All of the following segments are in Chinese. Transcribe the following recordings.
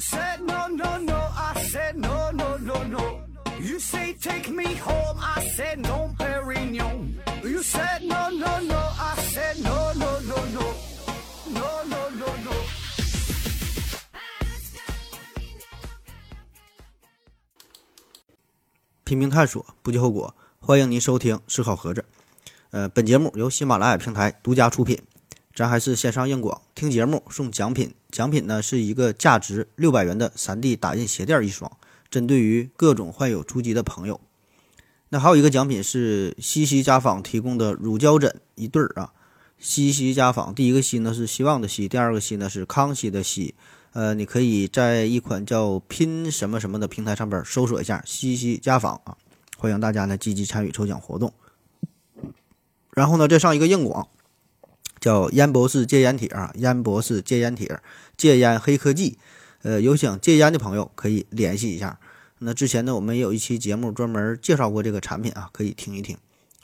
said no no no, I said no no no no. You say take me home, I said no, Perignon. You said no no no, I said no no no no, no no no no. 拼命探索，不计后果。欢迎您收听《思考盒子》。呃，本节目由喜马拉雅平台独家出品。咱还是线上硬广，听节目送奖品，奖品呢是一个价值六百元的 3D 打印鞋垫一双，针对于各种患有足疾的朋友。那还有一个奖品是西西家纺提供的乳胶枕一对儿啊。西西家纺，第一个西呢是希望的西，第二个西呢是康熙的熙。呃，你可以在一款叫拼什么什么的平台上边搜索一下西西家纺啊，欢迎大家呢积极参与抽奖活动。然后呢，再上一个硬广，叫烟博士戒烟帖啊，烟博士戒烟帖，戒烟黑科技。呃，有想戒烟的朋友可以联系一下。那之前呢，我们也有一期节目专门介绍过这个产品啊，可以听一听。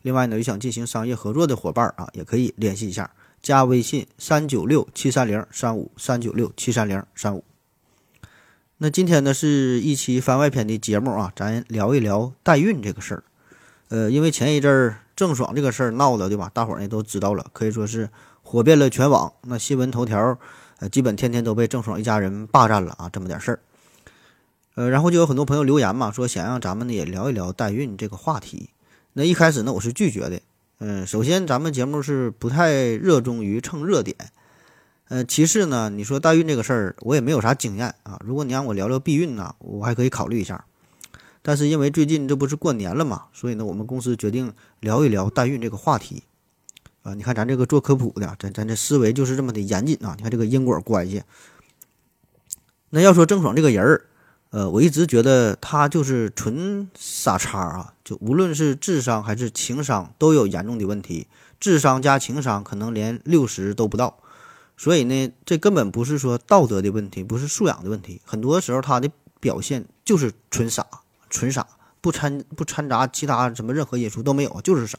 另外呢，有想进行商业合作的伙伴啊，也可以联系一下。加微信三九六七三零三五三九六七三零三五。那今天呢是一期番外篇的节目啊，咱聊一聊代孕这个事儿。呃，因为前一阵儿郑爽这个事儿闹的，对吧？大伙儿呢都知道了，可以说是火遍了全网。那新闻头条，呃，基本天天都被郑爽一家人霸占了啊，这么点事儿。呃，然后就有很多朋友留言嘛，说想让咱们呢也聊一聊代孕这个话题。那一开始呢，我是拒绝的。嗯，首先咱们节目是不太热衷于蹭热点，呃，其次呢，你说代孕这个事儿，我也没有啥经验啊。如果你让我聊聊避孕呢，我还可以考虑一下。但是因为最近这不是过年了嘛，所以呢，我们公司决定聊一聊代孕这个话题。啊，你看咱这个做科普的，咱咱这思维就是这么的严谨啊。你看这个因果关系。那要说郑爽这个人儿。呃，我一直觉得他就是纯傻叉啊！就无论是智商还是情商，都有严重的问题。智商加情商可能连六十都不到，所以呢，这根本不是说道德的问题，不是素养的问题。很多时候他的表现就是纯傻，纯傻，不掺不掺杂其他什么任何因素都没有，就是傻。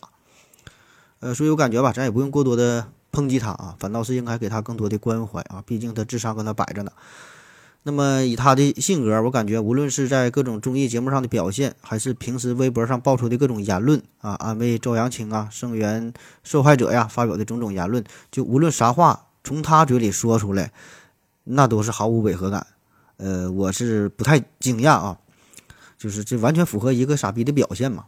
呃，所以我感觉吧，咱也不用过多的抨击他啊，反倒是应该给他更多的关怀啊，毕竟他智商搁那摆着呢。那么以他的性格，我感觉无论是在各种综艺节目上的表现，还是平时微博上爆出的各种言论啊，安慰周扬青啊、声援受害者呀，发表的种种言论，就无论啥话从他嘴里说出来，那都是毫无违和感。呃，我是不太惊讶啊，就是这完全符合一个傻逼的表现嘛。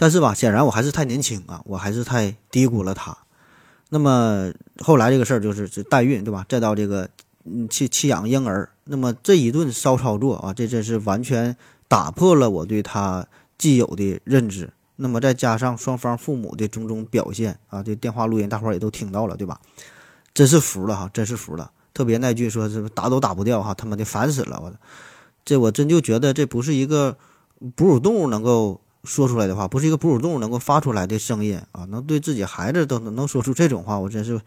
但是吧，显然我还是太年轻啊，我还是太低估了他。那么后来这个事儿就是这代孕，对吧？再到这个。嗯，弃弃养婴儿，那么这一顿骚操作啊，这真是完全打破了我对他既有的认知。那么再加上双方父母的种种表现啊，这电话录音大伙儿也都听到了，对吧？真是服了哈，真是服了。特别那句说是打都打不掉哈，他妈的烦死了！我这我真就觉得这不是一个哺乳动物能够说出来的话，不是一个哺乳动物能够发出来的声音啊，能对自己孩子都能说出这种话，我真是。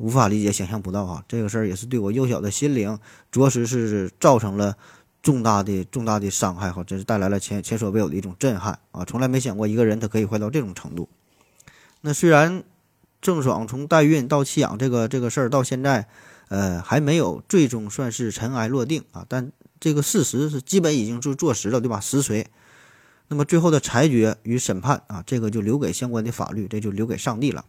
无法理解，想象不到啊！这个事儿也是对我幼小的心灵，着实是造成了重大的、重大的伤害哈，真是带来了前前所未有的一种震撼啊！从来没想过一个人他可以坏到这种程度。那虽然郑爽从代孕到弃养这个这个事儿到现在，呃，还没有最终算是尘埃落定啊，但这个事实是基本已经是坐实了，对吧？实锤。那么最后的裁决与审判啊，这个就留给相关的法律，这就留给上帝了。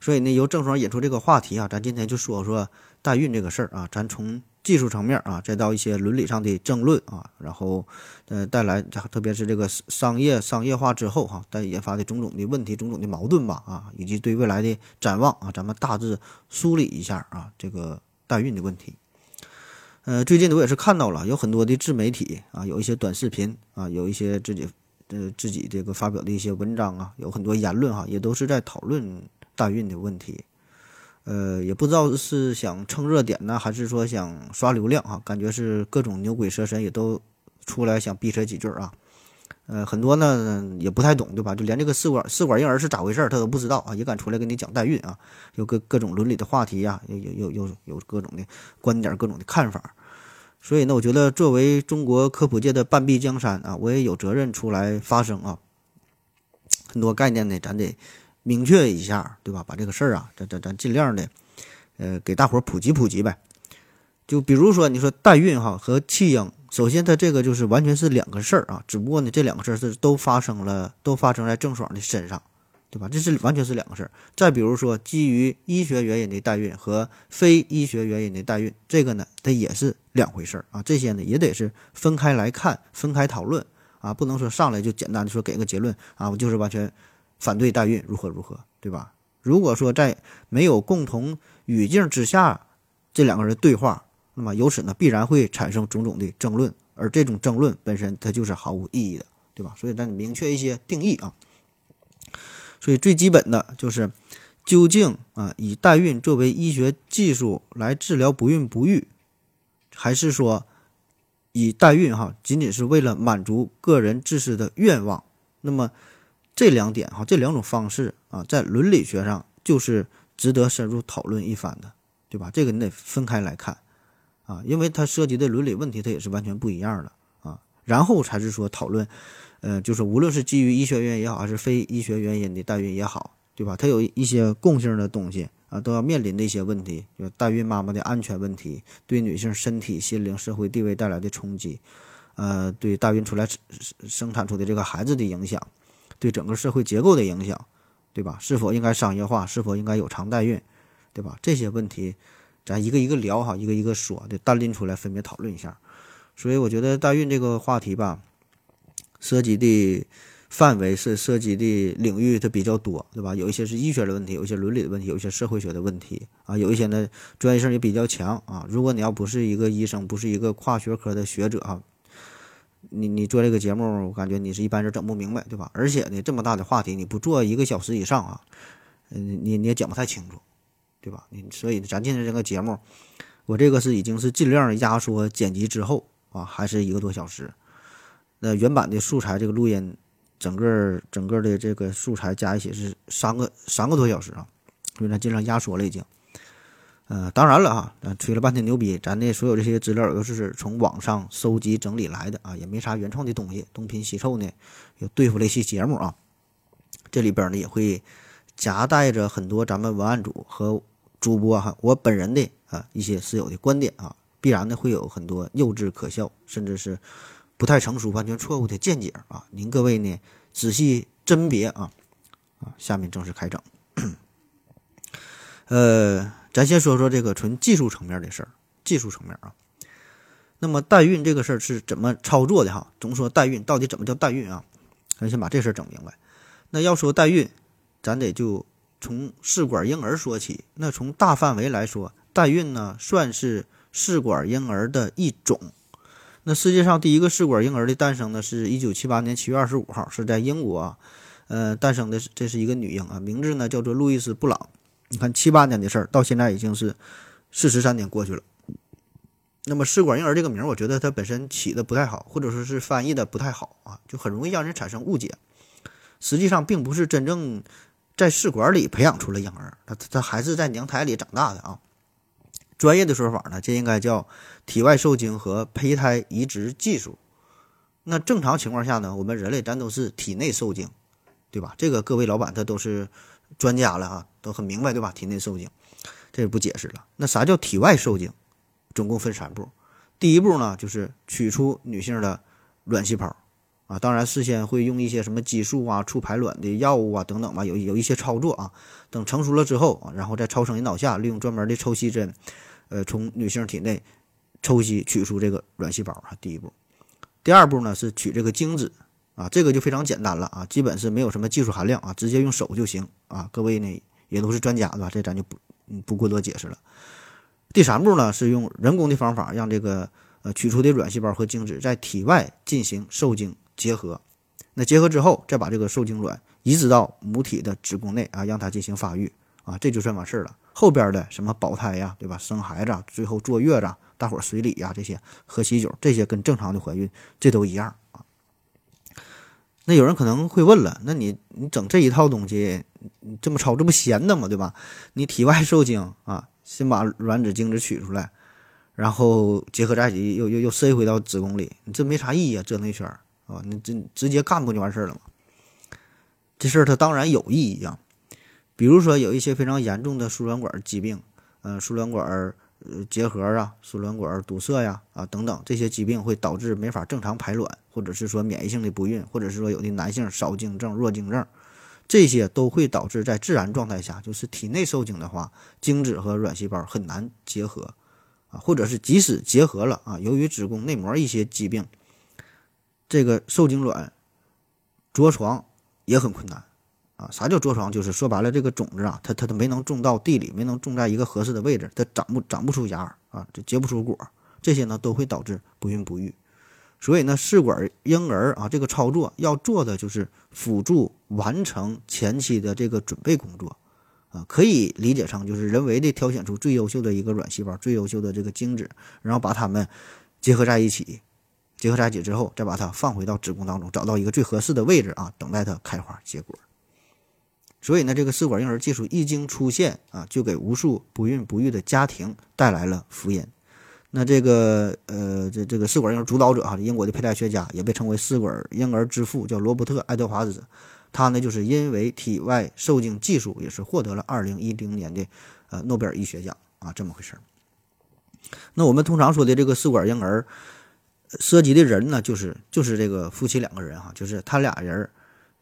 所以呢，由郑爽引出这个话题啊，咱今天就说说代孕这个事儿啊，咱从技术层面啊，再到一些伦理上的争论啊，然后呃带来，特别是这个商业商业化之后哈，带引发的种种的问题、种种的矛盾吧啊，以及对未来的展望啊，咱们大致梳理一下啊，这个代孕的问题。呃，最近我也是看到了有很多的自媒体啊，有一些短视频啊，有一些自己呃自己这个发表的一些文章啊，有很多言论哈，也都是在讨论。大运的问题，呃，也不知道是想蹭热点呢，还是说想刷流量啊？感觉是各种牛鬼蛇神也都出来想逼扯几句啊。呃，很多呢也不太懂，对吧？就连这个试管试管婴儿是咋回事他都不知道啊，也敢出来跟你讲代孕啊？有各各种伦理的话题呀，有有有有有各种的观点，各种的看法。所以呢，我觉得作为中国科普界的半壁江山啊，我也有责任出来发声啊。很多概念呢，咱得。明确一下，对吧？把这个事儿啊，咱咱咱尽量的，呃，给大伙儿普及普及呗。就比如说你说代孕哈和弃婴，首先它这个就是完全是两个事儿啊，只不过呢这两个事儿是都发生了，都发生在郑爽的身上，对吧？这是完全是两个事儿。再比如说基于医学原因的代孕和非医学原因的代孕，这个呢它也是两回事儿啊，这些呢也得是分开来看，分开讨论啊，不能说上来就简单的说给个结论啊，我就是完全反对代孕如何如何，对吧？如果说在没有共同语境之下，这两个人对话。那么由此呢，必然会产生种种的争论，而这种争论本身它就是毫无意义的，对吧？所以咱明确一些定义啊。所以最基本的就是，究竟啊以代孕作为医学技术来治疗不孕不育，还是说以代孕哈仅仅是为了满足个人自私的愿望？那么这两点哈这两种方式啊，在伦理学上就是值得深入讨论一番的，对吧？这个你得分开来看。啊，因为它涉及的伦理问题，它也是完全不一样的啊。然后才是说讨论，呃，就是无论是基于医学原因也好，还是非医学原因的代孕也好，对吧？它有一些共性的东西啊，都要面临的一些问题，就代孕妈妈的安全问题，对女性身体、心灵、社会地位带来的冲击，呃，对代孕出来生产出的这个孩子的影响，对整个社会结构的影响，对吧？是否应该商业化？是否应该有偿代孕？对吧？这些问题。咱一个一个聊哈，一个一个说，得单拎出来分别讨论一下。所以我觉得代孕这个话题吧，涉及的范围是涉及的领域它比较多，对吧？有一些是医学的问题，有一些伦理的问题，有一些社会学的问题啊，有一些呢专业性也比较强啊。如果你要不是一个医生，不是一个跨学科的学者啊，你你做这个节目，我感觉你是一般人整不明白，对吧？而且呢，这么大的话题，你不做一个小时以上啊，嗯，你你也讲不太清楚。对吧？你所以咱今天这个节目，我这个是已经是尽量压缩剪辑之后啊，还是一个多小时。那原版的素材这个录音，整个整个的这个素材加一起是三个三个多小时啊，所以咱尽量压缩了已经。呃，当然了啊，咱吹了半天牛逼，咱的所有这些资料都是从网上收集整理来的啊，也没啥原创的东西，东拼西凑呢，又对付了一期节目啊。这里边呢也会夹带着很多咱们文案组和。主播哈，我本人的啊一些私有的观点啊，必然呢会有很多幼稚可笑，甚至是不太成熟、完全错误的见解啊。您各位呢仔细甄别啊啊。下面正式开整。呃，咱先说说这个纯技术层面的事儿，技术层面啊。那么代孕这个事儿是怎么操作的哈？总说代孕到底怎么叫代孕啊？咱先把这事儿整明白。那要说代孕，咱得就。从试管婴儿说起，那从大范围来说，代孕呢算是试管婴儿的一种。那世界上第一个试管婴儿的诞生呢，是一九七八年七月二十五号，是在英国，呃，诞生的这是一个女婴啊，名字呢叫做路易斯·布朗。你看七八年的事儿，到现在已经是四十三年过去了。那么试管婴儿这个名儿，我觉得它本身起的不太好，或者说是翻译的不太好啊，就很容易让人产生误解。实际上并不是真正。在试管里培养出了婴儿，他他还是在娘胎里长大的啊。专业的说法呢，这应该叫体外受精和胚胎移植技术。那正常情况下呢，我们人类咱都是体内受精，对吧？这个各位老板他都是专家了啊，都很明白，对吧？体内受精，这就不解释了。那啥叫体外受精？总共分三步。第一步呢，就是取出女性的卵细胞。当然，事先会用一些什么激素啊、促排卵的药物啊等等吧，有有一些操作啊。等成熟了之后啊，然后在超声引导下，利用专门的抽吸针，呃，从女性体内抽吸取出这个卵细胞啊。第一步，第二步呢是取这个精子啊，这个就非常简单了啊，基本是没有什么技术含量啊，直接用手就行啊。各位呢也都是专家对吧？这咱就不不过多解释了。第三步呢是用人工的方法，让这个呃取出的卵细胞和精子在体外进行受精。结合，那结合之后，再把这个受精卵移植到母体的子宫内啊，让它进行发育啊，这就算完事儿了。后边的什么保胎呀，对吧？生孩子，最后坐月子，大伙儿随礼呀，这些喝喜酒，这些跟正常的怀孕这都一样啊。那有人可能会问了，那你你整这一套东西，你这么操，这不闲的吗？对吧？你体外受精啊，先把卵子精子取出来，然后结合在一起，又又又塞回到子宫里，你这没啥意义啊，折腾一圈。啊，你这直接干不就完事儿了吗？这事儿它当然有意义啊。比如说有一些非常严重的输卵管疾病，呃，输卵管呃结核啊、输卵管堵塞呀啊等等这些疾病会导致没法正常排卵，或者是说免疫性的不孕，或者是说有的男性少精症、弱精症，这些都会导致在自然状态下，就是体内受精的话，精子和卵细胞很难结合啊，或者是即使结合了啊，由于子宫内膜一些疾病，这个受精卵着床也很困难。啊，啥叫着床？就是说白了，这个种子啊，它它它没能种到地里，没能种在一个合适的位置，它长不长不出芽啊，这结不出果，这些呢都会导致不孕不育。所以呢，试管婴儿啊，这个操作要做的就是辅助完成前期的这个准备工作啊，可以理解成就是人为的挑选出最优秀的一个卵细胞、最优秀的这个精子，然后把它们结合在一起，结合在一起之后，再把它放回到子宫当中，找到一个最合适的位置啊，等待它开花结果。所以呢，这个试管婴儿技术一经出现啊，就给无数不孕不育的家庭带来了福音。那这个呃，这这个试管婴儿主导者哈，英国的胚胎学家也被称为试管婴儿之父，叫罗伯特·爱德华兹。他呢，就是因为体外受精技术，也是获得了2010年的呃诺贝尔医学奖啊，这么回事儿。那我们通常说的这个试管婴儿，涉及的人呢，就是就是这个夫妻两个人哈，就是他俩人。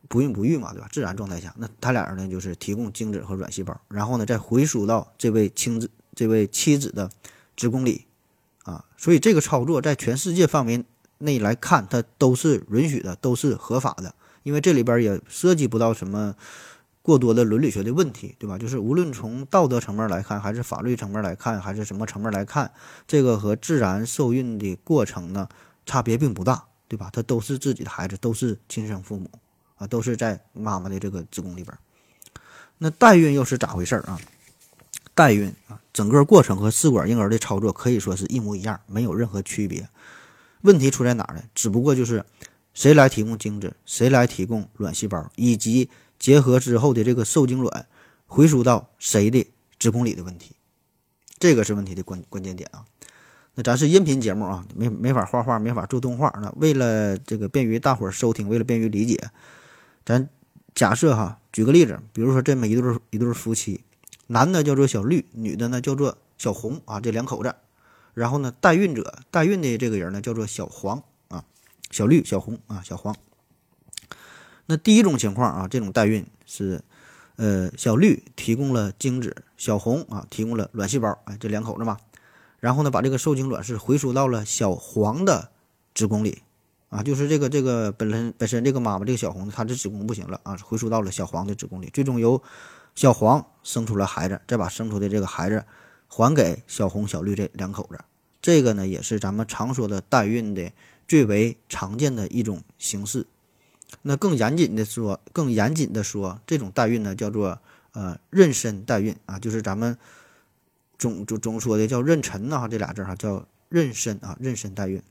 不孕不育嘛，对吧？自然状态下，那他俩人呢，就是提供精子和卵细胞，然后呢，再回输到这位亲子、这位妻子的子宫里，啊，所以这个操作在全世界范围内来看，它都是允许的，都是合法的，因为这里边也涉及不到什么过多的伦理学的问题，对吧？就是无论从道德层面来看，还是法律层面来看，还是什么层面来看，这个和自然受孕的过程呢，差别并不大，对吧？他都是自己的孩子，都是亲生父母。啊，都是在妈妈的这个子宫里边。那代孕又是咋回事儿啊？代孕啊，整个过程和试管婴儿的操作可以说是一模一样，没有任何区别。问题出在哪儿呢？只不过就是谁来提供精子，谁来提供卵细胞，以及结合之后的这个受精卵回输到谁的子宫里的问题。这个是问题的关关键点啊。那咱是音频节目啊，没没法画画，没法做动画。那为了这个便于大伙儿收听，为了便于理解。咱假设哈，举个例子，比如说这么一对一对夫妻，男的叫做小绿，女的呢叫做小红啊，这两口子。然后呢，代孕者代孕的这个人呢叫做小黄啊，小绿、小红啊，小黄。那第一种情况啊，这种代孕是，呃，小绿提供了精子，小红啊提供了卵细胞，哎，这两口子嘛。然后呢，把这个受精卵是回输到了小黄的子宫里。啊，就是这个这个本身本身这个妈妈这个小红，她的子宫不行了啊，回输到了小黄的子宫里，最终由小黄生出了孩子，再把生出的这个孩子还给小红小绿这两口子。这个呢，也是咱们常说的代孕的最为常见的一种形式。那更严谨的说，更严谨的说，这种代孕呢叫做呃妊娠代孕啊，就是咱们总总总说的叫妊娠呐，这俩字哈叫妊娠啊，妊娠代孕。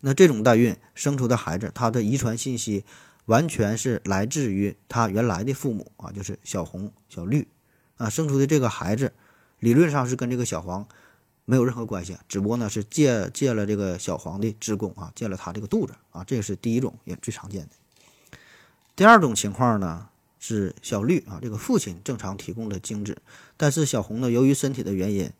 那这种代孕生出的孩子，他的遗传信息完全是来自于他原来的父母啊，就是小红、小绿啊生出的这个孩子，理论上是跟这个小黄没有任何关系，只不过呢是借借了这个小黄的子宫啊，借了他这个肚子啊，这是第一种也最常见的。第二种情况呢是小绿啊，这个父亲正常提供的精子，但是小红呢由于身体的原因，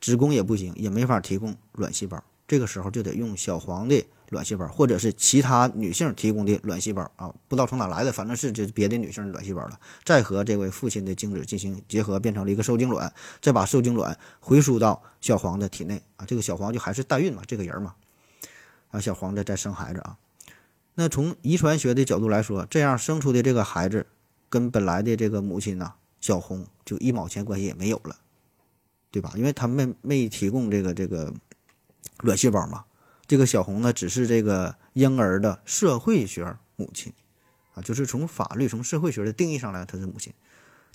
子宫也不行，也没法提供卵细胞。这个时候就得用小黄的卵细胞，或者是其他女性提供的卵细胞啊，不知道从哪来的，反正是这别的女性的卵细胞了，再和这位父亲的精子进行结合，变成了一个受精卵，再把受精卵回输到小黄的体内啊，这个小黄就还是代孕嘛，这个人嘛，啊，小黄再再生孩子啊。那从遗传学的角度来说，这样生出的这个孩子跟本来的这个母亲呢，小红就一毛钱关系也没有了，对吧？因为他没没提供这个这个。卵细胞嘛，这个小红呢，只是这个婴儿的社会学母亲，啊，就是从法律、从社会学的定义上来，她是母亲，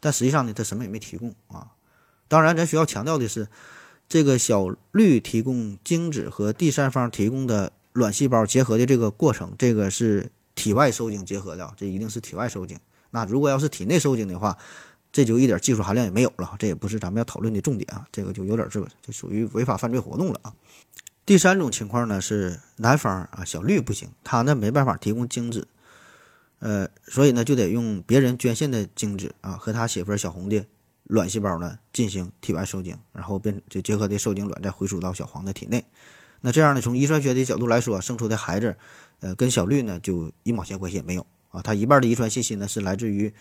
但实际上呢，她什么也没提供啊。当然，咱需要强调的是，这个小绿提供精子和第三方提供的卵细胞结合的这个过程，这个是体外受精结合的，这一定是体外受精。那如果要是体内受精的话，这就一点技术含量也没有了，这也不是咱们要讨论的重点啊，这个就有点这个，就属于违法犯罪活动了啊。第三种情况呢是男方啊小绿不行，他呢没办法提供精子，呃，所以呢就得用别人捐献的精子啊和他媳妇小红的卵细胞呢进行体外受精，然后变就结合的受精卵再回输到小黄的体内。那这样呢，从遗传学的角度来说，生出的孩子，呃，跟小绿呢就一毛钱关系也没有啊。它一半的遗传信息呢是来自于，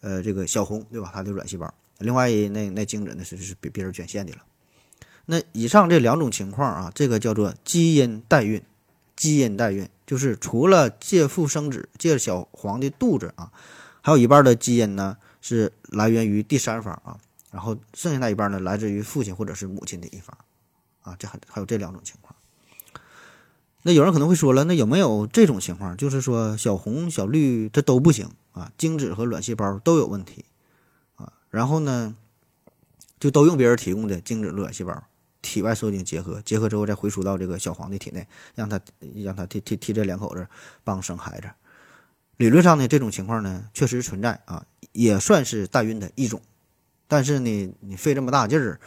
呃，这个小红对吧？它的卵细胞，另外那那精子呢是是别别人捐献的了。那以上这两种情况啊，这个叫做基因代孕。基因代孕就是除了借腹生子，借小黄的肚子啊，还有一半的基因呢是来源于第三方啊，然后剩下那一半呢来自于父亲或者是母亲的一方啊，这还还有这两种情况。那有人可能会说了，那有没有这种情况，就是说小红小绿它都不行啊，精子和卵细胞都有问题啊，然后呢就都用别人提供的精子卵细胞。体外受精结合，结合之后再回输到这个小黄的体内，让他让他替替替这两口子帮生孩子。理论上呢，这种情况呢确实存在啊，也算是代孕的一种。但是呢，你费这么大劲儿，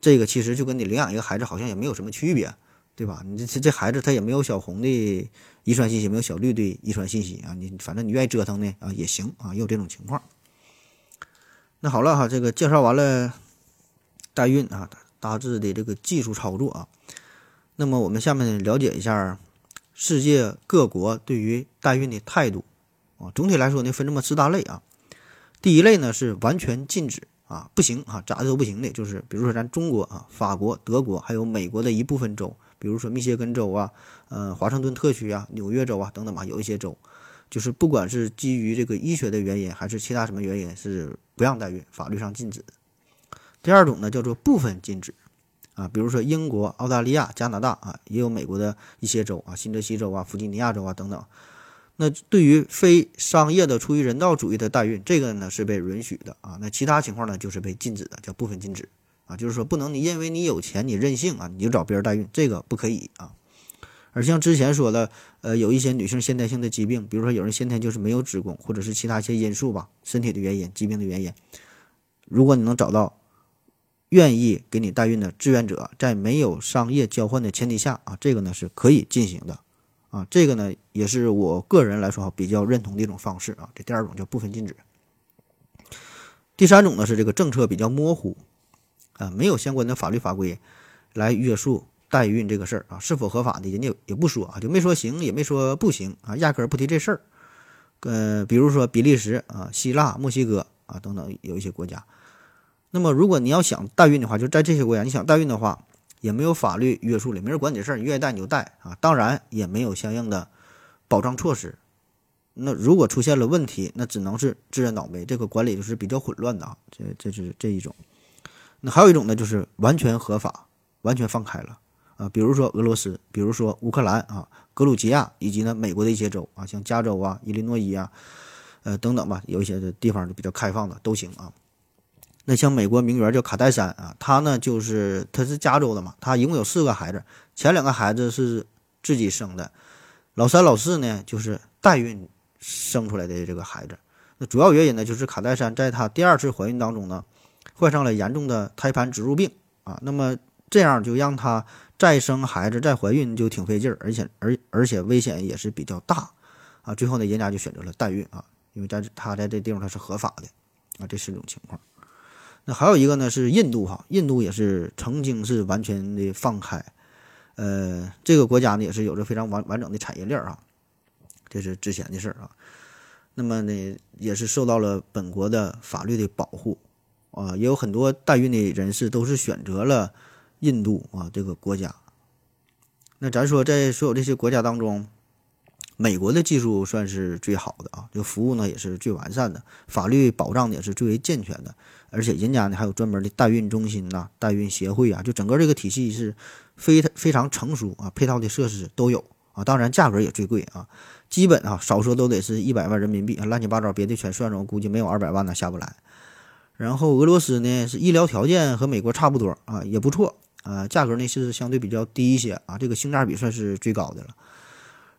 这个其实就跟你领养一个孩子好像也没有什么区别，对吧？你这这孩子他也没有小红的遗传信息，没有小绿的遗传信息啊。你反正你愿意折腾呢啊也行啊，也有这种情况。那好了哈，这个介绍完了代孕啊。大致的这个技术操作啊，那么我们下面了解一下世界各国对于代孕的态度啊。总体来说呢，分这么四大类啊。第一类呢是完全禁止啊，不行啊，咋都不行的。就是比如说咱中国啊、法国、德国，还有美国的一部分州，比如说密歇根州啊、呃华盛顿特区啊、纽约州啊等等吧，有一些州，就是不管是基于这个医学的原因，还是其他什么原因，是不让代孕，法律上禁止。第二种呢叫做部分禁止，啊，比如说英国、澳大利亚、加拿大啊，也有美国的一些州啊，新泽西州啊、弗吉尼亚州啊等等。那对于非商业的、出于人道主义的代孕，这个呢是被允许的啊。那其他情况呢就是被禁止的，叫部分禁止啊，就是说不能你因为你有钱你任性啊，你就找别人代孕，这个不可以啊。而像之前说的，呃，有一些女性先天性的疾病，比如说有人先天就是没有子宫，或者是其他一些因素吧，身体的原因、疾病的原因，如果你能找到。愿意给你代孕的志愿者，在没有商业交换的前提下啊，这个呢是可以进行的，啊，这个呢也是我个人来说比较认同的一种方式啊。这第二种叫部分禁止。第三种呢是这个政策比较模糊，啊，没有相关的法律法规来约束代孕这个事儿啊，是否合法的，人家也不说啊，就没说行，也没说不行啊，压根儿不提这事儿。呃，比如说比利时啊、希腊、墨西哥啊等等有一些国家。那么，如果你要想代孕的话，就在这些国家，你想代孕的话，也没有法律约束了，没人管你的事儿，你愿意带你就带啊。当然，也没有相应的保障措施。那如果出现了问题，那只能是自认倒霉。这个管理就是比较混乱的啊。这这是这一种。那还有一种呢，就是完全合法，完全放开了啊。比如说俄罗斯，比如说乌克兰啊，格鲁吉亚，以及呢美国的一些州啊，像加州啊、伊利诺伊啊，呃等等吧，有一些的地方就比较开放的都行啊。那像美国名媛叫卡戴珊啊，她呢就是她是加州的嘛，她一共有四个孩子，前两个孩子是自己生的，老三老四呢就是代孕生出来的这个孩子。那主要原因呢就是卡戴珊在她第二次怀孕当中呢，患上了严重的胎盘植入病啊，那么这样就让她再生孩子再怀孕就挺费劲儿，而且而而且危险也是比较大啊。最后呢，人家就选择了代孕啊，因为在她在这地方她是合法的啊，这四种情况。那还有一个呢，是印度哈，印度也是曾经是完全的放开，呃，这个国家呢也是有着非常完完整的产业链啊，这是之前的事儿啊。那么呢，也是受到了本国的法律的保护啊，也有很多代孕的人士都是选择了印度啊这个国家。那咱说，在所有这些国家当中，美国的技术算是最好的啊，这服务呢也是最完善的，法律保障也是最为健全的。而且人家呢还有专门的代孕中心呐、代孕协会啊，就整个这个体系是非非常成熟啊，配套的设施都有啊，当然价格也最贵啊，基本啊少说都得是一百万人民币啊，乱七八糟别的全算上，我估计没有二百万呢下不来。然后俄罗斯呢是医疗条件和美国差不多啊，也不错啊，价格呢是相对比较低一些啊，这个性价比算是最高的了。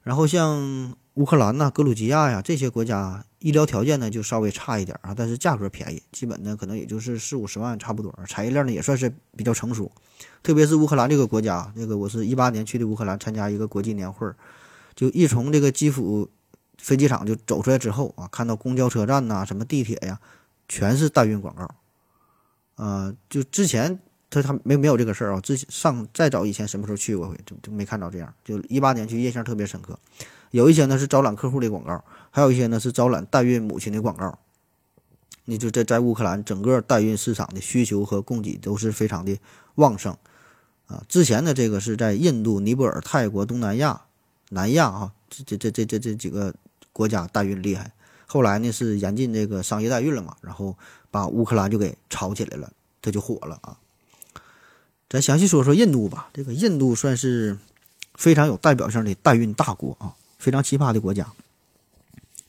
然后像乌克兰呐、格鲁吉亚呀这些国家，医疗条件呢就稍微差一点啊，但是价格便宜，基本呢可能也就是四五十万差不多。产业链呢也算是比较成熟，特别是乌克兰这个国家，那个我是一八年去的乌克兰参加一个国际年会儿，就一从这个基辅飞机场就走出来之后啊，看到公交车站呐、什么地铁呀，全是代孕广告啊，就之前他他没没有这个事儿啊，之前上再早以前什么时候去过回就就没看到这样，就一八年去印象特别深刻。有一些呢是招揽客户的广告，还有一些呢是招揽代孕母亲的广告。你就在在乌克兰整个代孕市场的需求和供给都是非常的旺盛啊。之前的，这个是在印度、尼泊尔、泰国、东南亚、南亚啊，这这这这这这几个国家代孕厉害。后来呢是严禁这个商业代孕了嘛，然后把乌克兰就给炒起来了，它就火了啊。咱详细说说印度吧，这个印度算是非常有代表性的代孕大国啊，非常奇葩的国家。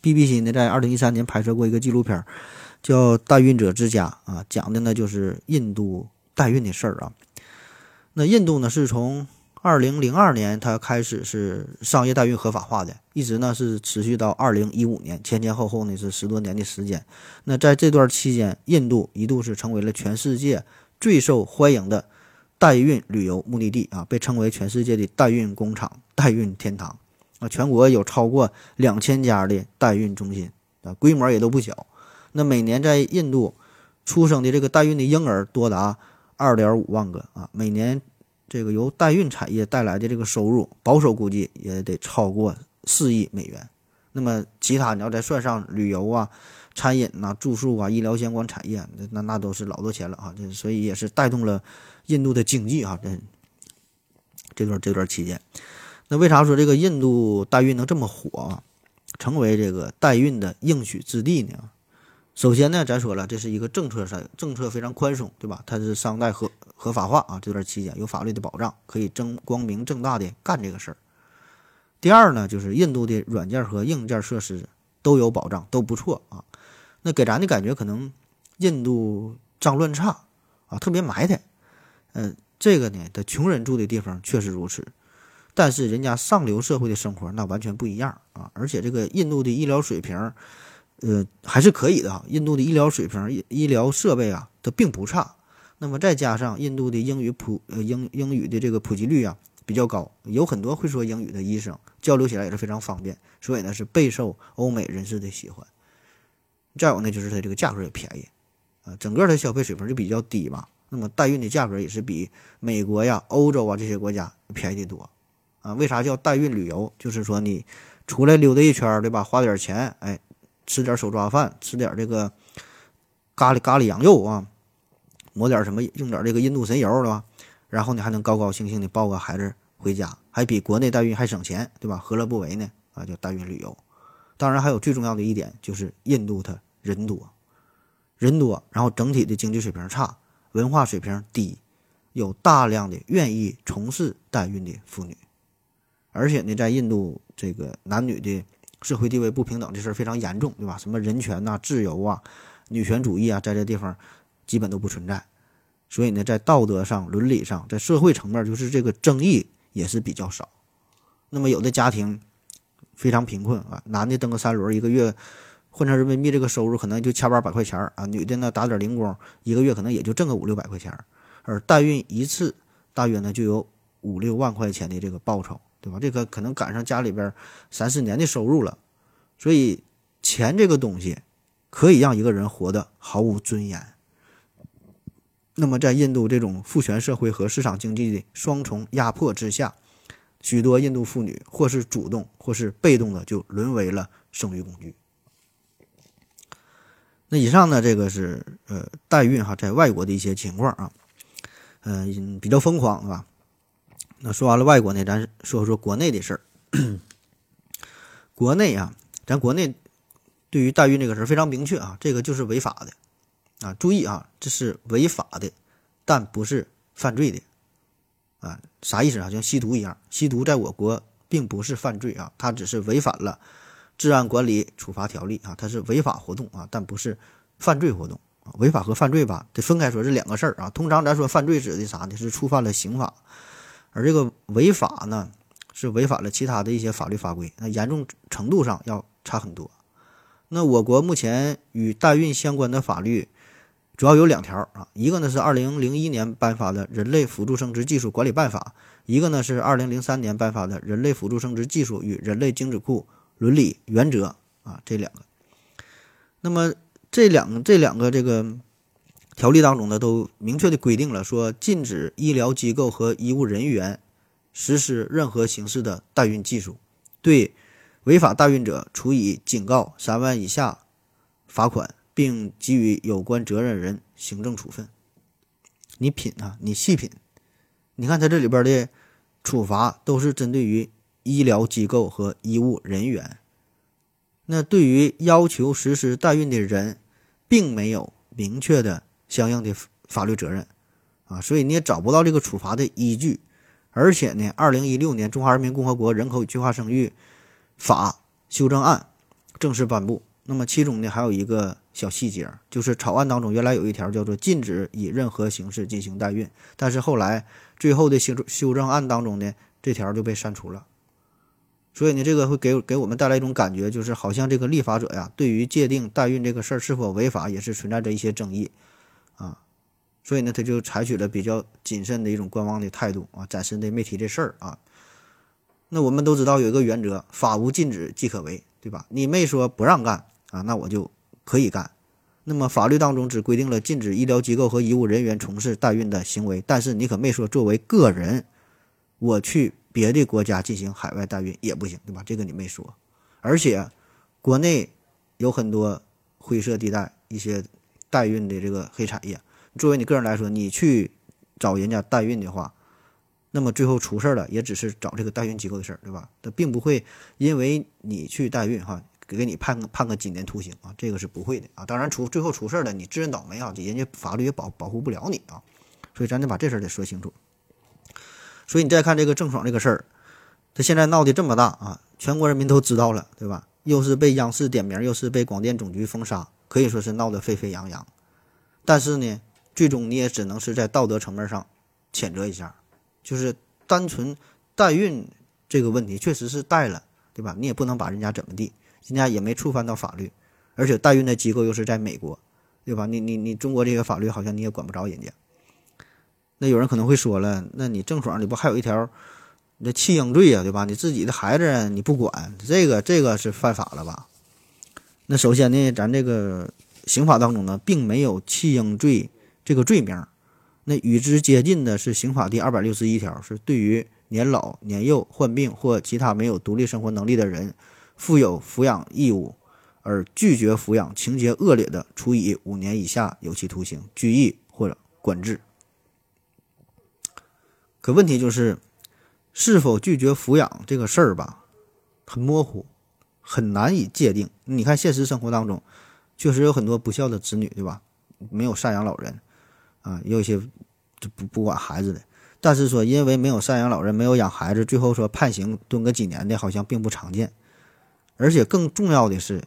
BBC 呢在二零一三年拍摄过一个纪录片。叫代孕者之家啊，讲的呢就是印度代孕的事儿啊。那印度呢是从二零零二年它开始是商业代孕合法化的，一直呢是持续到二零一五年，前前后后呢是十多年的时间。那在这段期间，印度一度是成为了全世界最受欢迎的代孕旅游目的地啊，被称为全世界的代孕工厂、代孕天堂啊。全国有超过两千家的代孕中心啊，规模也都不小。那每年在印度出生的这个代孕的婴儿多达二点五万个啊，每年这个由代孕产业带来的这个收入，保守估计也得超过四亿美元。那么其他你要再算上旅游啊、餐饮呐、住宿啊、医疗相关产业，那那都是老多钱了啊！这所以也是带动了印度的经济啊。这这段这段期间，那为啥说这个印度代孕能这么火，成为这个代孕的应许之地呢？首先呢，咱说了，这是一个政策上政策非常宽松，对吧？它是商代合合法化啊，这段期间有法律的保障，可以正光明正大的干这个事儿。第二呢，就是印度的软件和硬件设施都有保障，都不错啊。那给咱的感觉可能印度脏乱差啊，特别埋汰。嗯，这个呢，的穷人住的地方确实如此，但是人家上流社会的生活那完全不一样啊。而且这个印度的医疗水平。呃，还是可以的哈。印度的医疗水平、医疗设备啊，它并不差。那么再加上印度的英语普呃英英语的这个普及率啊比较高，有很多会说英语的医生，交流起来也是非常方便，所以呢是备受欧美人士的喜欢。再有呢就是它这个价格也便宜啊，整个的消费水平就比较低嘛。那么代孕的价格也是比美国呀、欧洲啊这些国家便宜的多啊。为啥叫代孕旅游？就是说你出来溜达一圈，对吧？花点钱，哎。吃点手抓饭，吃点这个咖喱咖喱羊肉啊，抹点什么，用点这个印度神油，对吧？然后你还能高高兴兴的抱个孩子回家，还比国内代孕还省钱，对吧？何乐不为呢？啊，叫代孕旅游。当然，还有最重要的一点就是印度它人多，人多，然后整体的经济水平差，文化水平低，有大量的愿意从事代孕的妇女，而且呢，在印度这个男女的。社会地位不平等这事儿非常严重，对吧？什么人权呐、自由啊、女权主义啊，在这地方基本都不存在。所以呢，在道德上、伦理上，在社会层面，就是这个争议也是比较少。那么有的家庭非常贫困啊，男的蹬个三轮，一个月换成人民币这个收入可能就千八百块钱啊，女的呢打点零工，一个月可能也就挣个五六百块钱而代孕一次大约呢就有五六万块钱的这个报酬。对吧？这个可能赶上家里边三四年的收入了，所以钱这个东西可以让一个人活得毫无尊严。那么，在印度这种父权社会和市场经济的双重压迫之下，许多印度妇女或是主动或是被动的就沦为了生育工具。那以上呢，这个是呃代孕哈，在外国的一些情况啊，嗯，比较疯狂，是吧？那说完了外国呢，咱说说国内的事儿。国内啊，咱国内对于代孕这个事儿非常明确啊，这个就是违法的啊。注意啊，这是违法的，但不是犯罪的啊。啥意思啊？像吸毒一样，吸毒在我国并不是犯罪啊，它只是违反了治安管理处罚条例啊，它是违法活动啊，但不是犯罪活动啊。违法和犯罪吧，得分开说，是两个事儿啊。通常咱说犯罪指的啥呢？是触犯了刑法。而这个违法呢，是违反了其他的一些法律法规，那严重程度上要差很多。那我国目前与代孕相关的法律主要有两条啊，一个呢是二零零一年颁发的《人类辅助生殖技术管理办法》，一个呢是二零零三年颁发的《人类辅助生殖技术与人类精子库伦理原则》啊，这两个。那么这两这两个这个。条例当中呢都明确的规定了，说禁止医疗机构和医务人员实施任何形式的代孕技术，对违法代孕者处以警告三万以下罚款，并给予有关责任人行政处分。你品啊，你细品，你看它这里边的处罚都是针对于医疗机构和医务人员，那对于要求实施代孕的人，并没有明确的相应的法律责任啊，所以你也找不到这个处罚的依据。而且呢，二零一六年《中华人民共和国人口与计划生育法》修正案正式颁布。那么其中呢，还有一个小细节，就是草案当中原来有一条叫做禁止以任何形式进行代孕，但是后来最后的修修正案当中呢，这条就被删除了。所以呢，这个会给给我们带来一种感觉，就是好像这个立法者呀，对于界定代孕这个事儿是否违法，也是存在着一些争议啊。所以呢，他就采取了比较谨慎的一种观望的态度啊，暂时的没提这事儿啊。那我们都知道有一个原则，法无禁止即可为，对吧？你没说不让干。啊，那我就可以干。那么法律当中只规定了禁止医疗机构和医务人员从事代孕的行为，但是你可没说作为个人，我去别的国家进行海外代孕也不行，对吧？这个你没说。而且国内有很多灰色地带，一些代孕的这个黑产业。作为你个人来说，你去找人家代孕的话，那么最后出事儿了，也只是找这个代孕机构的事儿，对吧？他并不会因为你去代孕哈。给给你判个判个几年徒刑啊，这个是不会的啊。当然出最后出事儿了，你自认倒霉啊，人家法律也保保护不了你啊。所以咱得把这事儿得说清楚。所以你再看这个郑爽这个事儿，他现在闹得这么大啊，全国人民都知道了，对吧？又是被央视点名，又是被广电总局封杀，可以说是闹得沸沸扬扬。但是呢，最终你也只能是在道德层面上谴责一下，就是单纯代孕这个问题确实是带了，对吧？你也不能把人家怎么地。人家也没触犯到法律，而且代孕的机构又是在美国，对吧？你你你中国这个法律好像你也管不着人家。那有人可能会说了，那你郑爽你不还有一条那弃婴罪呀，对吧？你自己的孩子你不管，这个这个是犯法了吧？那首先呢，咱这个刑法当中呢，并没有弃婴罪这个罪名，那与之接近的是刑法第二百六十一条，是对于年老年幼、患病或其他没有独立生活能力的人。负有抚养义务而拒绝抚养，情节恶劣的，处以五年以下有期徒刑、拘役或者管制。可问题就是，是否拒绝抚养这个事儿吧，很模糊，很难以界定。你看现实生活当中，确实有很多不孝的子女，对吧？没有赡养老人啊，也有一些就不不管孩子的。但是说，因为没有赡养老人，没有养孩子，最后说判刑蹲个几年的，好像并不常见。而且更重要的是，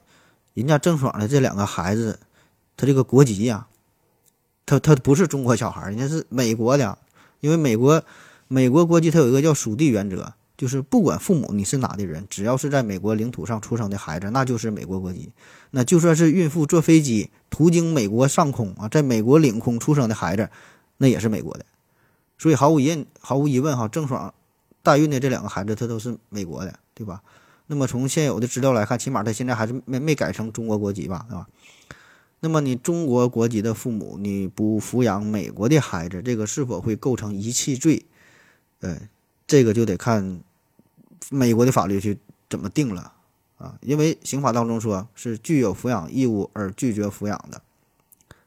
人家郑爽的这两个孩子，他这个国籍呀，他他不是中国小孩，人家是美国的。因为美国美国国籍它有一个叫属地原则，就是不管父母你是哪的人，只要是在美国领土上出生的孩子，那就是美国国籍。那就算是孕妇坐飞机途经美国上空啊，在美国领空出生的孩子，那也是美国的。所以毫无疑毫无疑问哈，郑爽代孕的这两个孩子，他都是美国的，对吧？那么从现有的资料来看，起码他现在还是没没改成中国国籍吧，对吧？那么你中国国籍的父母，你不抚养美国的孩子，这个是否会构成遗弃罪？呃，这个就得看美国的法律去怎么定了啊。因为刑法当中说是具有抚养义务而拒绝抚养的。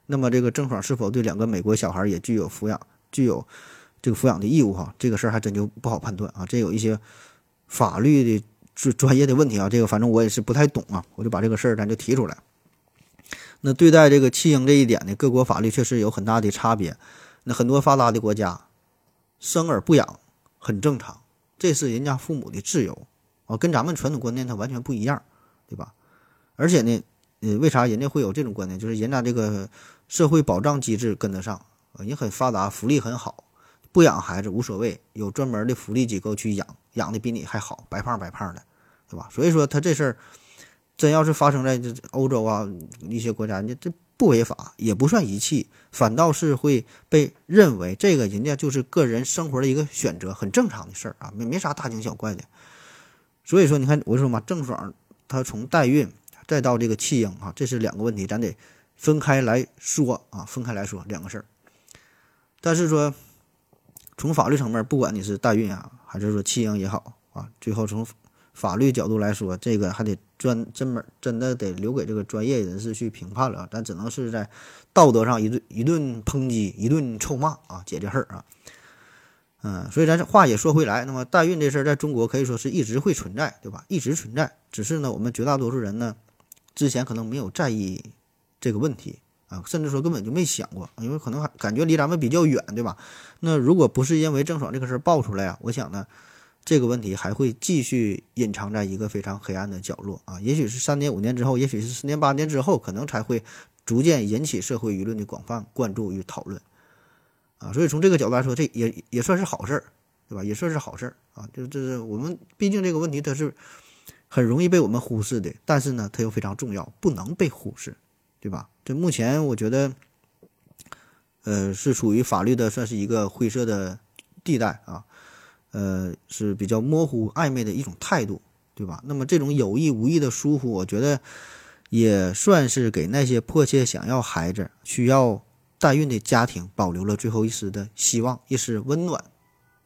那么这个郑爽是否对两个美国小孩也具有抚养、具有这个抚养的义务？哈，这个事儿还真就不好判断啊。这有一些法律的。专专业的问题啊，这个反正我也是不太懂啊，我就把这个事儿咱就提出来。那对待这个弃婴这一点呢，各国法律确实有很大的差别。那很多发达的国家，生而不养很正常，这是人家父母的自由啊，跟咱们传统观念它完全不一样，对吧？而且呢，呃，为啥人家会有这种观念？就是人家这个社会保障机制跟得上啊，也很发达，福利很好。不养孩子无所谓，有专门的福利机构去养，养的比你还好，白胖白胖的，对吧？所以说他这事儿真要是发生在这欧洲啊一些国家，你这不违法，也不算遗弃，反倒是会被认为这个人家就是个人生活的一个选择，很正常的事儿啊，没没啥大惊小怪的。所以说，你看我说嘛，郑爽她从代孕再到这个弃婴啊，这是两个问题，咱得分开来说啊，分开来说两个事儿。但是说，从法律层面，不管你是代孕啊，还是说弃婴也好啊，最后从法律角度来说，这个还得专真门真的得留给这个专业人士去评判了。咱只能是在道德上一顿一顿抨击，一顿臭骂啊，姐姐事儿啊。嗯，所以咱这话也说回来，那么代孕这事儿在中国可以说是一直会存在，对吧？一直存在，只是呢，我们绝大多数人呢，之前可能没有在意这个问题啊，甚至说根本就没想过，因为可能还感觉离咱们比较远，对吧？那如果不是因为郑爽这个事儿爆出来啊，我想呢，这个问题还会继续隐藏在一个非常黑暗的角落啊，也许是三年五年之后，也许是十年八年之后，可能才会逐渐引起社会舆论的广泛关注与讨论。啊，所以从这个角度来说，这也也算是好事儿，对吧？也算是好事儿啊。就这是我们毕竟这个问题它是很容易被我们忽视的，但是呢，它又非常重要，不能被忽视，对吧？这目前我觉得，呃，是属于法律的算是一个灰色的地带啊，呃，是比较模糊暧昧的一种态度，对吧？那么这种有意无意的疏忽，我觉得也算是给那些迫切想要孩子需要。代孕的家庭保留了最后一丝的希望，一丝温暖，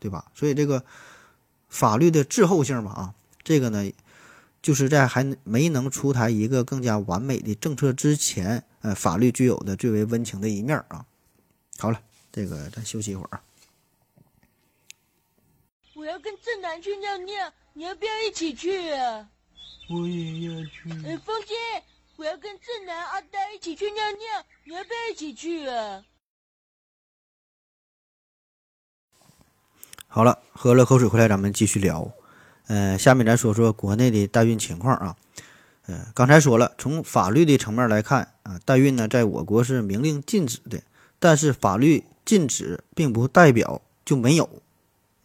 对吧？所以这个法律的滞后性吧，啊，这个呢，就是在还没能出台一个更加完美的政策之前，呃，法律具有的最为温情的一面啊。好了，这个咱休息一会儿啊。我要跟正南去尿尿，你要不要一起去啊？我也要去。哎，风姐。我要跟正南、阿呆一起去尿尿，你要不要一起去啊？好了，喝了口水回来，咱们继续聊。呃，下面咱说说国内的代孕情况啊。呃，刚才说了，从法律的层面来看啊，代孕呢，在我国是明令禁止的。但是法律禁止，并不代表就没有。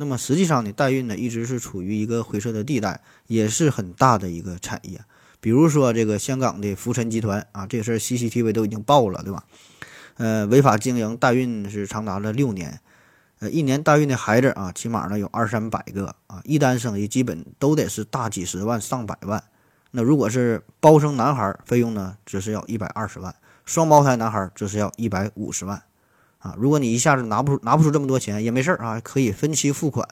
那么实际上呢，代孕呢，一直是处于一个灰色的地带，也是很大的一个产业。比如说这个香港的福晨集团啊，这个事儿 CCTV 都已经报了，对吧？呃，违法经营代孕是长达了六年，呃，一年代孕的孩子啊，起码呢有二三百个啊，一单生意基本都得是大几十万上百万。那如果是包生男孩，费用呢只是要一百二十万，双胞胎男孩只是要一百五十万，啊，如果你一下子拿不出拿不出这么多钱也没事儿啊，可以分期付款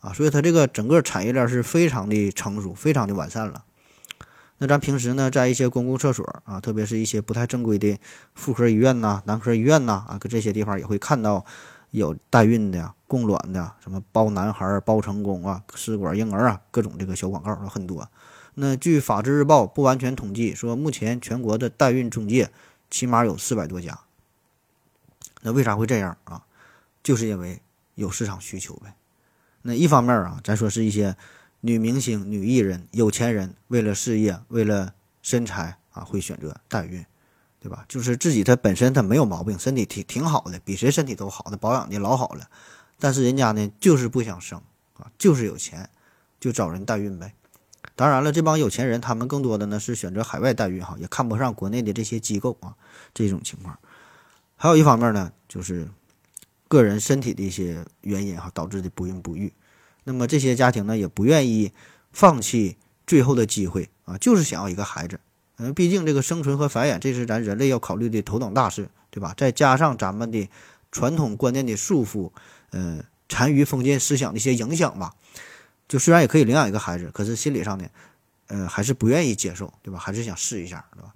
啊，所以它这个整个产业链是非常的成熟，非常的完善了。那咱平时呢，在一些公共厕所啊，特别是一些不太正规的妇科医院呐、男科医院呐啊，搁这些地方也会看到有代孕的、供卵的，什么包男孩、包成功啊、试管婴儿啊，各种这个小广告很多。那据《法制日报》不完全统计说，目前全国的代孕中介起码有四百多家。那为啥会这样啊？就是因为有市场需求呗。那一方面啊，咱说是一些。女明星、女艺人、有钱人为了事业、为了身材啊，会选择代孕，对吧？就是自己他本身他没有毛病，身体挺挺好的，比谁身体都好，的保养的老好了。但是人家呢，就是不想生啊，就是有钱，就找人代孕呗。当然了，这帮有钱人他们更多的呢是选择海外代孕哈，也看不上国内的这些机构啊，这种情况。还有一方面呢，就是个人身体的一些原因哈，导致的不孕不育。那么这些家庭呢，也不愿意放弃最后的机会啊，就是想要一个孩子。嗯，毕竟这个生存和繁衍，这是咱人类要考虑的头等大事，对吧？再加上咱们的传统观念的束缚，呃，残余封建思想的一些影响吧，就虽然也可以领养一个孩子，可是心理上呢，呃，还是不愿意接受，对吧？还是想试一下，对吧？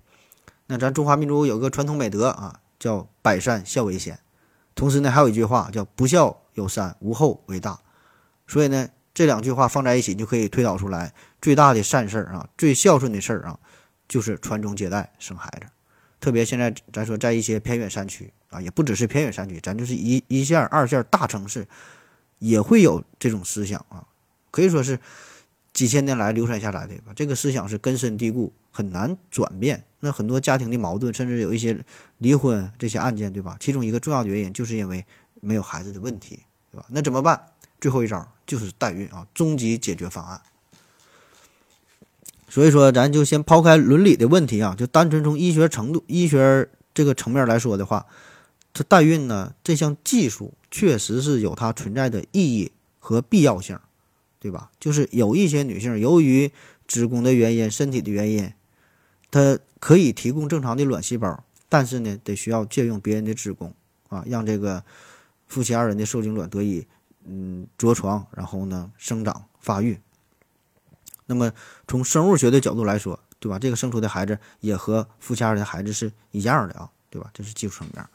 那咱中华民族有个传统美德啊，叫百善孝为先，同时呢，还有一句话叫不孝有三，无后为大。所以呢，这两句话放在一起，就可以推导出来最大的善事儿啊，最孝顺的事儿啊，就是传宗接代、生孩子。特别现在咱说在一些偏远山区啊，也不只是偏远山区，咱就是一一线、二线大城市，也会有这种思想啊，可以说是几千年来流传下来的吧。这个思想是根深蒂固，很难转变。那很多家庭的矛盾，甚至有一些离婚这些案件，对吧？其中一个重要的原因就是因为没有孩子的问题，对吧？那怎么办？最后一招就是代孕啊，终极解决方案。所以说，咱就先抛开伦理的问题啊，就单纯从医学程度、医学这个层面来说的话，这代孕呢这项技术确实是有它存在的意义和必要性，对吧？就是有一些女性由于子宫的原因、身体的原因，她可以提供正常的卵细胞，但是呢，得需要借用别人的子宫啊，让这个夫妻二人的受精卵得以嗯着床，然后呢生长发育。那么从生物学的角度来说，对吧？这个生出的孩子也和夫妻二人的孩子是一样的啊，对吧？这是技术层面。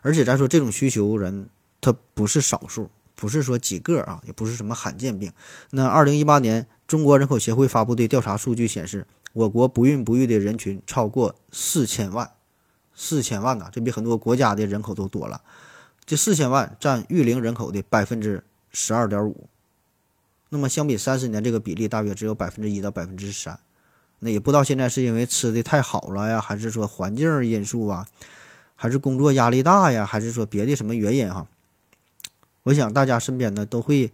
而且咱说这种需求人，他不是少数，不是说几个啊，也不是什么罕见病。那二零一八年中国人口协会发布的调查数据显示，我国不孕不育的人群超过四千万，四千万呐，这比很多国家的人口都多了。这四千万占育龄人口的百分之十二点五。那么相比三十年，这个比例大约只有百分之一到百分之三。那也不知道现在是因为吃的太好了呀，还是说环境因素啊，还是工作压力大呀，还是说别的什么原因哈？我想大家身边呢都会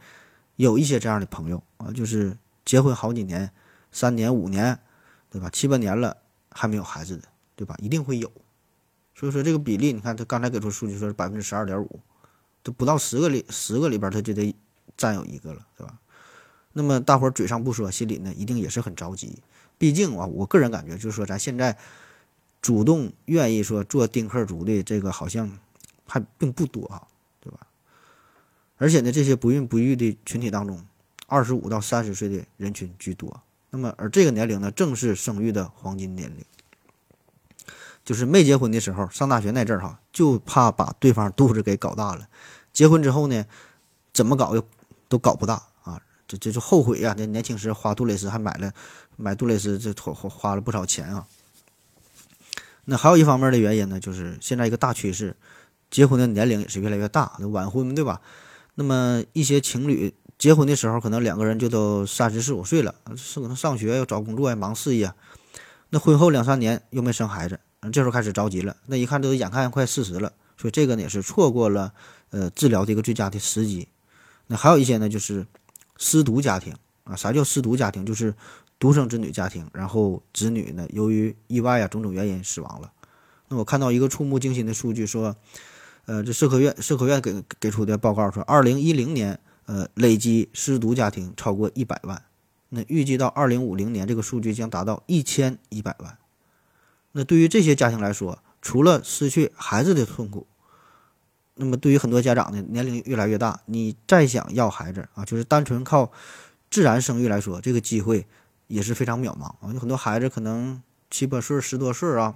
有一些这样的朋友啊，就是结婚好几年，三年五年，对吧？七八年了还没有孩子的，对吧？一定会有。所以说这个比例，你看他刚才给出数据说是百分之十二点五，都不到十个里十个里边他就得占有一个了，对吧？那么大伙儿嘴上不说，心里呢一定也是很着急。毕竟啊，我个人感觉就是说，咱现在主动愿意说做丁克族的这个好像还并不多啊，而且呢，这些不孕不育的群体当中，二十五到三十岁的人群居多。那么，而这个年龄呢，正是生育的黄金年龄。就是没结婚的时候，上大学那阵儿哈，就怕把对方肚子给搞大了。结婚之后呢，怎么搞又都搞不大啊。这这就后悔呀！这年轻时花杜蕾斯还买了，买杜蕾斯这花花了不少钱啊。那还有一方面的原因呢，就是现在一个大趋势，结婚的年龄也是越来越大，晚婚对吧？那么一些情侣结婚的时候，可能两个人就都三十四五岁了，是可能上学要找工作呀，忙事业。那婚后两三年又没生孩子，这时候开始着急了。那一看都眼看快四十了，所以这个呢也是错过了呃治疗的一个最佳的时机。那还有一些呢，就是。失独家庭啊，啥叫失独家庭？就是独生子女家庭，然后子女呢，由于意外啊种种原因死亡了。那我看到一个触目惊心的数据，说，呃，这社科院社科院给给出的报告说，二零一零年，呃，累计失独家庭超过一百万。那预计到二零五零年，这个数据将达到一千一百万。那对于这些家庭来说，除了失去孩子的痛苦，那么，对于很多家长呢，年龄越来越大，你再想要孩子啊，就是单纯靠自然生育来说，这个机会也是非常渺茫啊。有很多孩子可能七八岁、十多岁啊，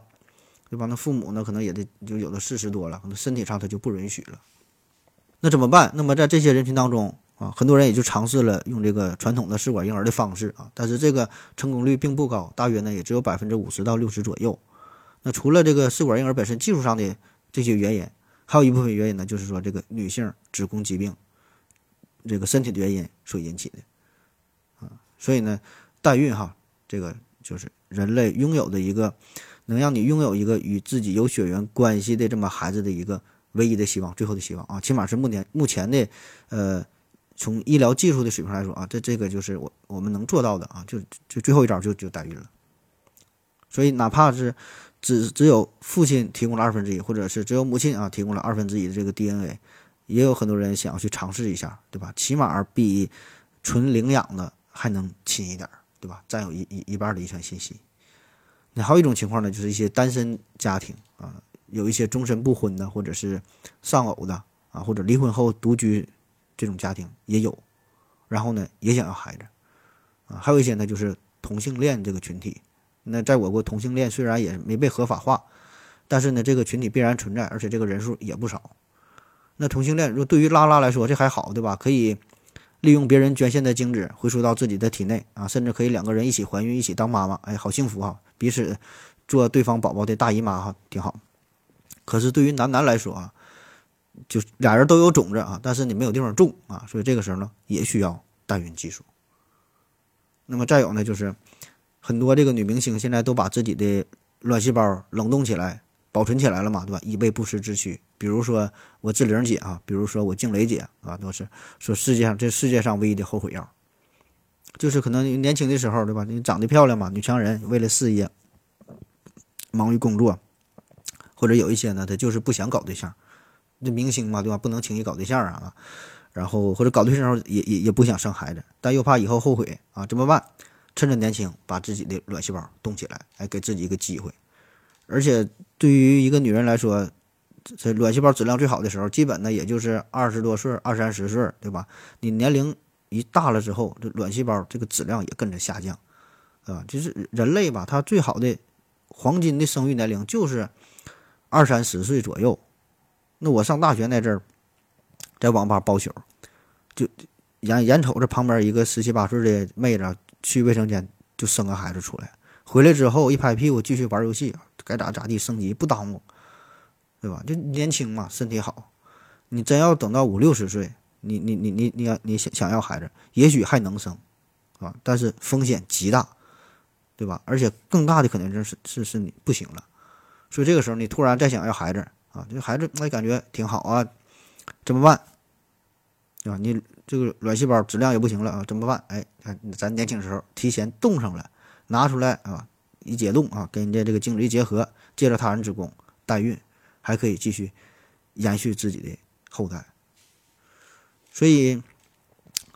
对吧？那父母呢，可能也得就有的四十多了，可能身体上他就不允许了。那怎么办？那么在这些人群当中啊，很多人也就尝试了用这个传统的试管婴儿的方式啊，但是这个成功率并不高，大约呢也只有百分之五十到六十左右。那除了这个试管婴儿本身技术上的这些原因，还有一部分原因呢，就是说这个女性子宫疾病，这个身体的原因所引起的，啊，所以呢，代孕哈，这个就是人类拥有的一个能让你拥有一个与自己有血缘关系的这么孩子的一个唯一的希望，最后的希望啊，起码是目前目前的，呃，从医疗技术的水平来说啊，这这个就是我我们能做到的啊，就就最后一招就就代孕了，所以哪怕是。只只有父亲提供了二分之一，或者是只有母亲啊提供了二分之一的这个 DNA，也有很多人想要去尝试一下，对吧？起码比纯领养的还能亲一点，对吧？占有一一一半的遗传信息。那还有一种情况呢，就是一些单身家庭啊，有一些终身不婚的，或者是丧偶的啊，或者离婚后独居这种家庭也有，然后呢也想要孩子啊，还有一些呢就是同性恋这个群体。那在我国，同性恋虽然也没被合法化，但是呢，这个群体必然存在，而且这个人数也不少。那同性恋，如果对于拉拉来说，这还好，对吧？可以利用别人捐献的精子回输到自己的体内啊，甚至可以两个人一起怀孕，一起当妈妈，哎，好幸福哈！彼此做对方宝宝的大姨妈哈，挺好。可是对于男男来说啊，就俩人都有种子啊，但是你没有地方种啊，所以这个时候呢，也需要代孕技术。那么再有呢，就是。很多这个女明星现在都把自己的卵细胞冷冻起来保存起来了嘛，对吧？以备不时之需。比如说我志玲姐啊，比如说我静蕾姐啊，都是说世界上这世界上唯一的后悔药。就是可能年轻的时候，对吧？你长得漂亮嘛，女强人，为了事业忙于工作，或者有一些呢，她就是不想搞对象。这明星嘛，对吧？不能轻易搞对象啊。然后或者搞对象时候也也也不想生孩子，但又怕以后后悔啊，怎么办？趁着年轻，把自己的卵细胞冻起来，哎，给自己一个机会。而且对于一个女人来说，这卵细胞质量最好的时候，基本呢也就是二十多岁、二三十岁，对吧？你年龄一大了之后，这卵细胞这个质量也跟着下降，啊？就是人类吧，它最好的黄金的生育年龄就是二三十岁左右。那我上大学那阵儿，在网吧包宿，就眼眼瞅着旁边一个十七八岁的妹子去卫生间就生个孩子出来，回来之后一拍屁股继续玩游戏，该咋咋地升级不耽误，对吧？就年轻嘛，身体好。你真要等到五六十岁，你你你你你要你想想要孩子，也许还能生，啊，但是风险极大，对吧？而且更大的可能性是是是你不行了，所以这个时候你突然再想要孩子。啊，这孩子那感觉挺好啊，怎么办？对吧？你这个卵细胞质量也不行了啊，怎么办？哎，看咱年轻时候提前冻上了，拿出来啊，一解冻啊，跟人家这个精子一结合，借着他人子宫代孕，还可以继续延续自己的后代。所以，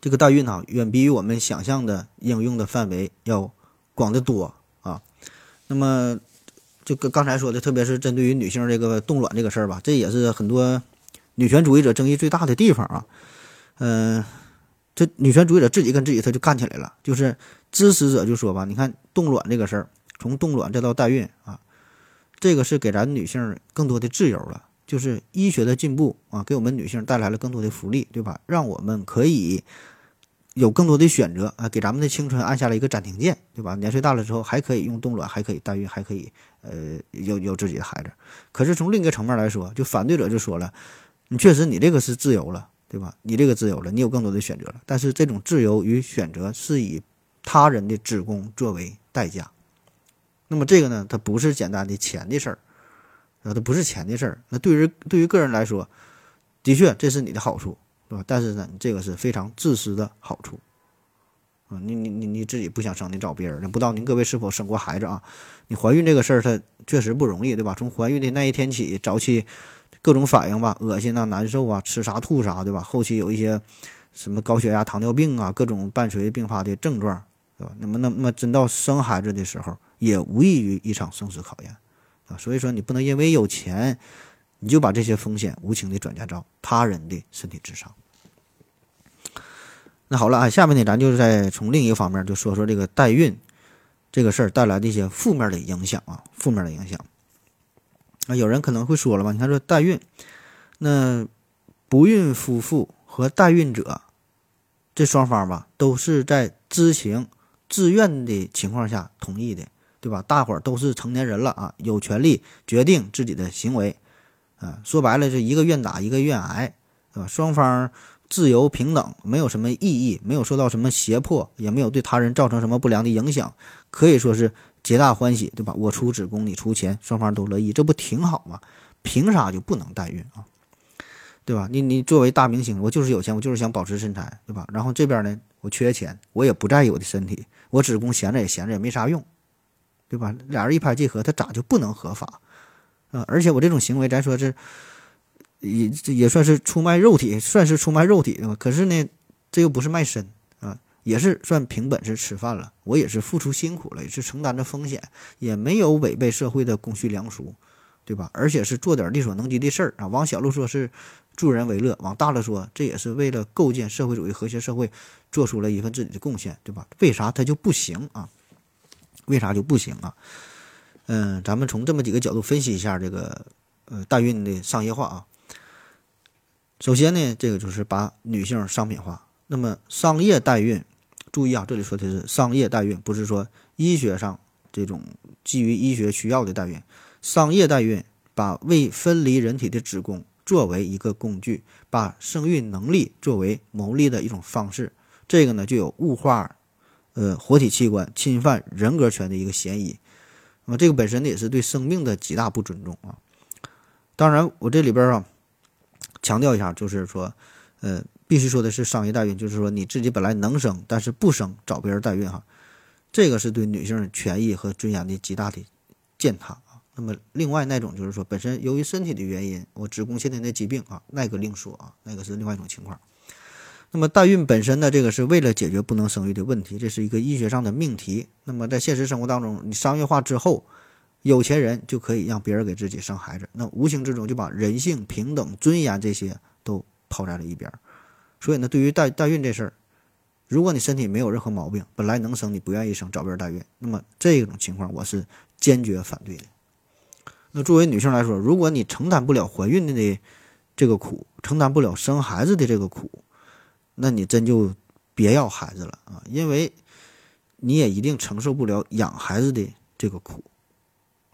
这个代孕呢，远比我们想象的应用的范围要广得多啊。那么。就跟刚才说的，特别是针对于女性这个冻卵这个事儿吧，这也是很多女权主义者争议最大的地方啊。嗯，这女权主义者自己跟自己他就干起来了，就是支持者就说吧，你看冻卵这个事儿，从冻卵再到代孕啊，这个是给咱女性更多的自由了，就是医学的进步啊，给我们女性带来了更多的福利，对吧？让我们可以。有更多的选择啊，给咱们的青春按下了一个暂停键，对吧？年岁大了之后还可以用冻卵，还可以代孕，还可以呃有有自己的孩子。可是从另一个层面来说，就反对者就说了，你确实你这个是自由了，对吧？你这个自由了，你有更多的选择了。但是这种自由与选择是以他人的子宫作为代价。那么这个呢，它不是简单的钱的事儿，啊，它不是钱的事儿。那对于对于个人来说，的确这是你的好处。对吧？但是呢，这个是非常自私的好处，啊，你你你你自己不想生，你找别人。不知道您各位是否生过孩子啊？你怀孕这个事儿，它确实不容易，对吧？从怀孕的那一天起，早期各种反应吧，恶心啊、难受啊、吃啥吐啥，对吧？后期有一些什么高血压、糖尿病啊，各种伴随并发的症状，对吧？那么那么真到生孩子的时候，也无异于一场生死考验，啊，所以说你不能因为有钱。你就把这些风险无情的转嫁到他人的身体之上。那好了啊，下面呢，咱就再从另一个方面就说说这个代孕这个事儿带来的一些负面的影响啊，负面的影响。那有人可能会说了吧，你看说代孕，那不孕夫妇和代孕者这双方吧，都是在知情、自愿的情况下同意的，对吧？大伙儿都是成年人了啊，有权利决定自己的行为。啊，说白了，这一个愿打，一个愿挨，对吧？双方自由平等，没有什么异议，没有受到什么胁迫，也没有对他人造成什么不良的影响，可以说是皆大欢喜，对吧？我出子宫，你出钱，双方都乐意，这不挺好吗？凭啥就不能代孕啊？对吧？你你作为大明星，我就是有钱，我就是想保持身材，对吧？然后这边呢，我缺钱，我也不在意我的身体，我子宫闲着也闲着也没啥用，对吧？俩人一拍即合，他咋就不能合法？啊，而且我这种行为，咱说是也也算是出卖肉体，算是出卖肉体对吧？可是呢，这又不是卖身啊，也是算凭本事吃饭了。我也是付出辛苦了，也是承担着风险，也没有违背社会的公序良俗，对吧？而且是做点力所能及的事儿啊。往小了说是助人为乐，往大了说，这也是为了构建社会主义和谐社会做出了一份自己的贡献，对吧？为啥他就不行啊？为啥就不行啊？嗯，咱们从这么几个角度分析一下这个呃代孕的商业化啊。首先呢，这个就是把女性商品化。那么商业代孕，注意啊，这里说的是商业代孕，不是说医学上这种基于医学需要的代孕。商业代孕把未分离人体的子宫作为一个工具，把生育能力作为牟利的一种方式，这个呢就有物化呃活体器官、侵犯人格权的一个嫌疑。那么这个本身呢也是对生命的极大不尊重啊！当然，我这里边啊强调一下，就是说，呃，必须说的是商业代孕，就是说你自己本来能生，但是不生找别人代孕哈，这个是对女性权益和尊严的极大的践踏啊。那么另外那种就是说，本身由于身体的原因，我子宫先天的疾病啊，那个另说啊，那个是另外一种情况。那么代孕本身呢，这个是为了解决不能生育的问题，这是一个医学上的命题。那么在现实生活当中，你商业化之后，有钱人就可以让别人给自己生孩子，那无形之中就把人性、平等、尊严这些都抛在了一边。所以呢，对于代代孕这事儿，如果你身体没有任何毛病，本来能生你不愿意生，找别人代孕，那么这种情况我是坚决反对的。那作为女性来说，如果你承担不了怀孕的这个苦，承担不了生孩子的这个苦，那你真就别要孩子了啊，因为你也一定承受不了养孩子的这个苦。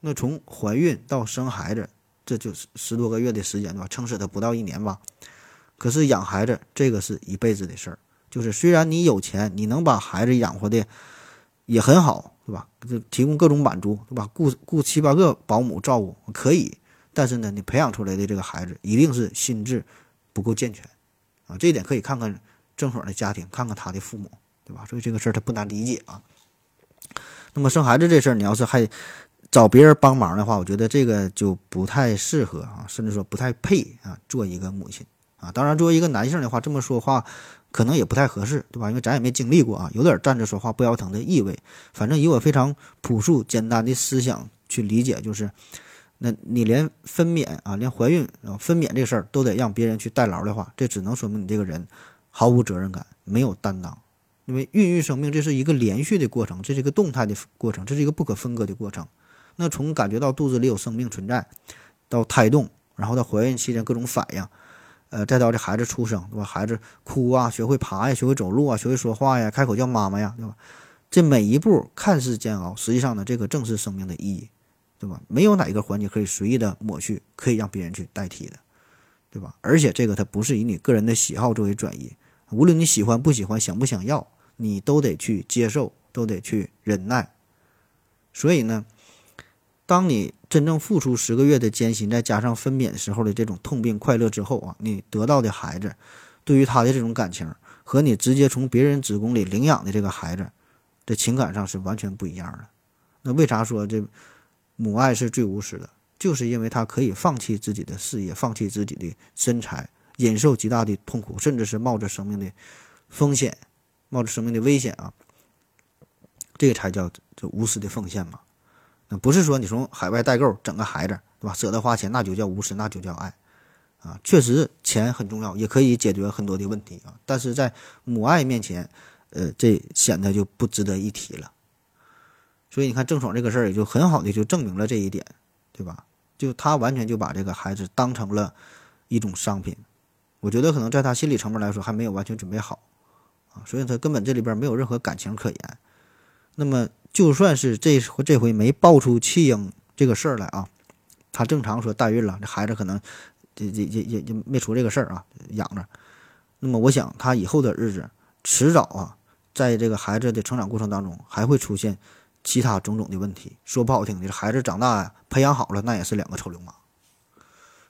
那从怀孕到生孩子，这就是十多个月的时间，对吧？撑死他不到一年吧。可是养孩子这个是一辈子的事儿，就是虽然你有钱，你能把孩子养活的也很好，对吧？就提供各种满足，对吧？雇雇七八个保姆照顾可以，但是呢，你培养出来的这个孩子一定是心智不够健全啊。这一点可以看看郑爽的家庭，看看他的父母，对吧？所以这个事儿他不难理解啊。那么生孩子这事儿，你要是还找别人帮忙的话，我觉得这个就不太适合啊，甚至说不太配啊，做一个母亲。啊，当然，作为一个男性的话，这么说话可能也不太合适，对吧？因为咱也没经历过啊，有点站着说话不腰疼的意味。反正以我非常朴素简单的思想去理解，就是，那你连分娩啊，连怀孕啊分娩这事儿都得让别人去代劳的话，这只能说明你这个人毫无责任感，没有担当。因为孕育生命这是一个连续的过程，这是一个动态的过程，这是一个不可分割的过程。那从感觉到肚子里有生命存在，到胎动，然后到怀孕期间各种反应。呃，再到这孩子出生，对吧？孩子哭啊，学会爬呀，学会走路啊，学会说话呀，开口叫妈妈呀，对吧？这每一步看似煎熬，实际上呢，这个正是生命的意义，对吧？没有哪一个环节可以随意的抹去，可以让别人去代替的，对吧？而且这个它不是以你个人的喜好作为转移，无论你喜欢不喜欢，想不想要，你都得去接受，都得去忍耐。所以呢。当你真正付出十个月的艰辛，再加上分娩时候的这种痛并快乐之后啊，你得到的孩子，对于他的这种感情，和你直接从别人子宫里领养的这个孩子，的情感上是完全不一样的。那为啥说这母爱是最无私的？就是因为他可以放弃自己的事业，放弃自己的身材，忍受极大的痛苦，甚至是冒着生命的风险，冒着生命的危险啊，这个才叫这无私的奉献嘛。那不是说你从海外代购整个孩子，对吧？舍得花钱，那就叫无私，那就叫爱，啊，确实钱很重要，也可以解决很多的问题啊。但是在母爱面前，呃，这显得就不值得一提了。所以你看郑爽这个事儿，也就很好的就证明了这一点，对吧？就他完全就把这个孩子当成了一种商品。我觉得可能在他心理层面来说，还没有完全准备好啊，所以他根本这里边没有任何感情可言。那么。就算是这这回没爆出弃婴这个事儿来啊，他正常说代孕了，这孩子可能这这也也也没出这个事儿啊，养着。那么我想他以后的日子，迟早啊，在这个孩子的成长过程当中，还会出现其他种种的问题。说不好听的，孩子长大呀，培养好了，那也是两个臭流氓。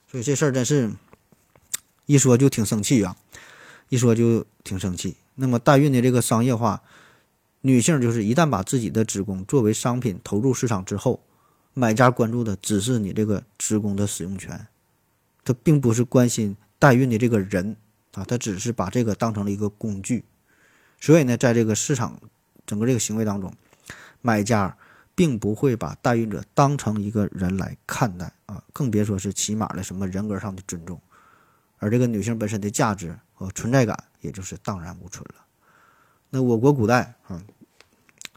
所以这事儿真是，一说就挺生气啊，一说就挺生气。那么代孕的这个商业化。女性就是一旦把自己的子宫作为商品投入市场之后，买家关注的只是你这个子宫的使用权，他并不是关心代孕的这个人啊，他只是把这个当成了一个工具。所以呢，在这个市场整个这个行为当中，买家并不会把代孕者当成一个人来看待啊，更别说是起码的什么人格上的尊重，而这个女性本身的价值和存在感也就是荡然无存了。那我国古代啊。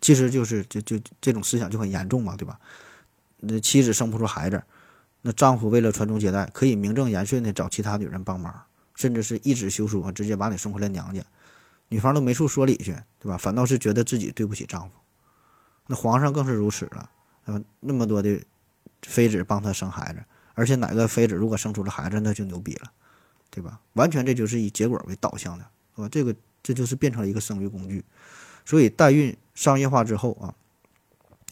其实就是就就这种思想就很严重嘛，对吧？那妻子生不出孩子，那丈夫为了传宗接代，可以名正言顺的找其他女人帮忙，甚至是一纸休书啊，直接把你送回了娘家，女方都没处说理去，对吧？反倒是觉得自己对不起丈夫。那皇上更是如此了，啊，那么多的妃子帮他生孩子，而且哪个妃子如果生出了孩子，那就牛逼了，对吧？完全这就是以结果为导向的，是吧？这个这就是变成了一个生育工具，所以代孕。商业化之后啊，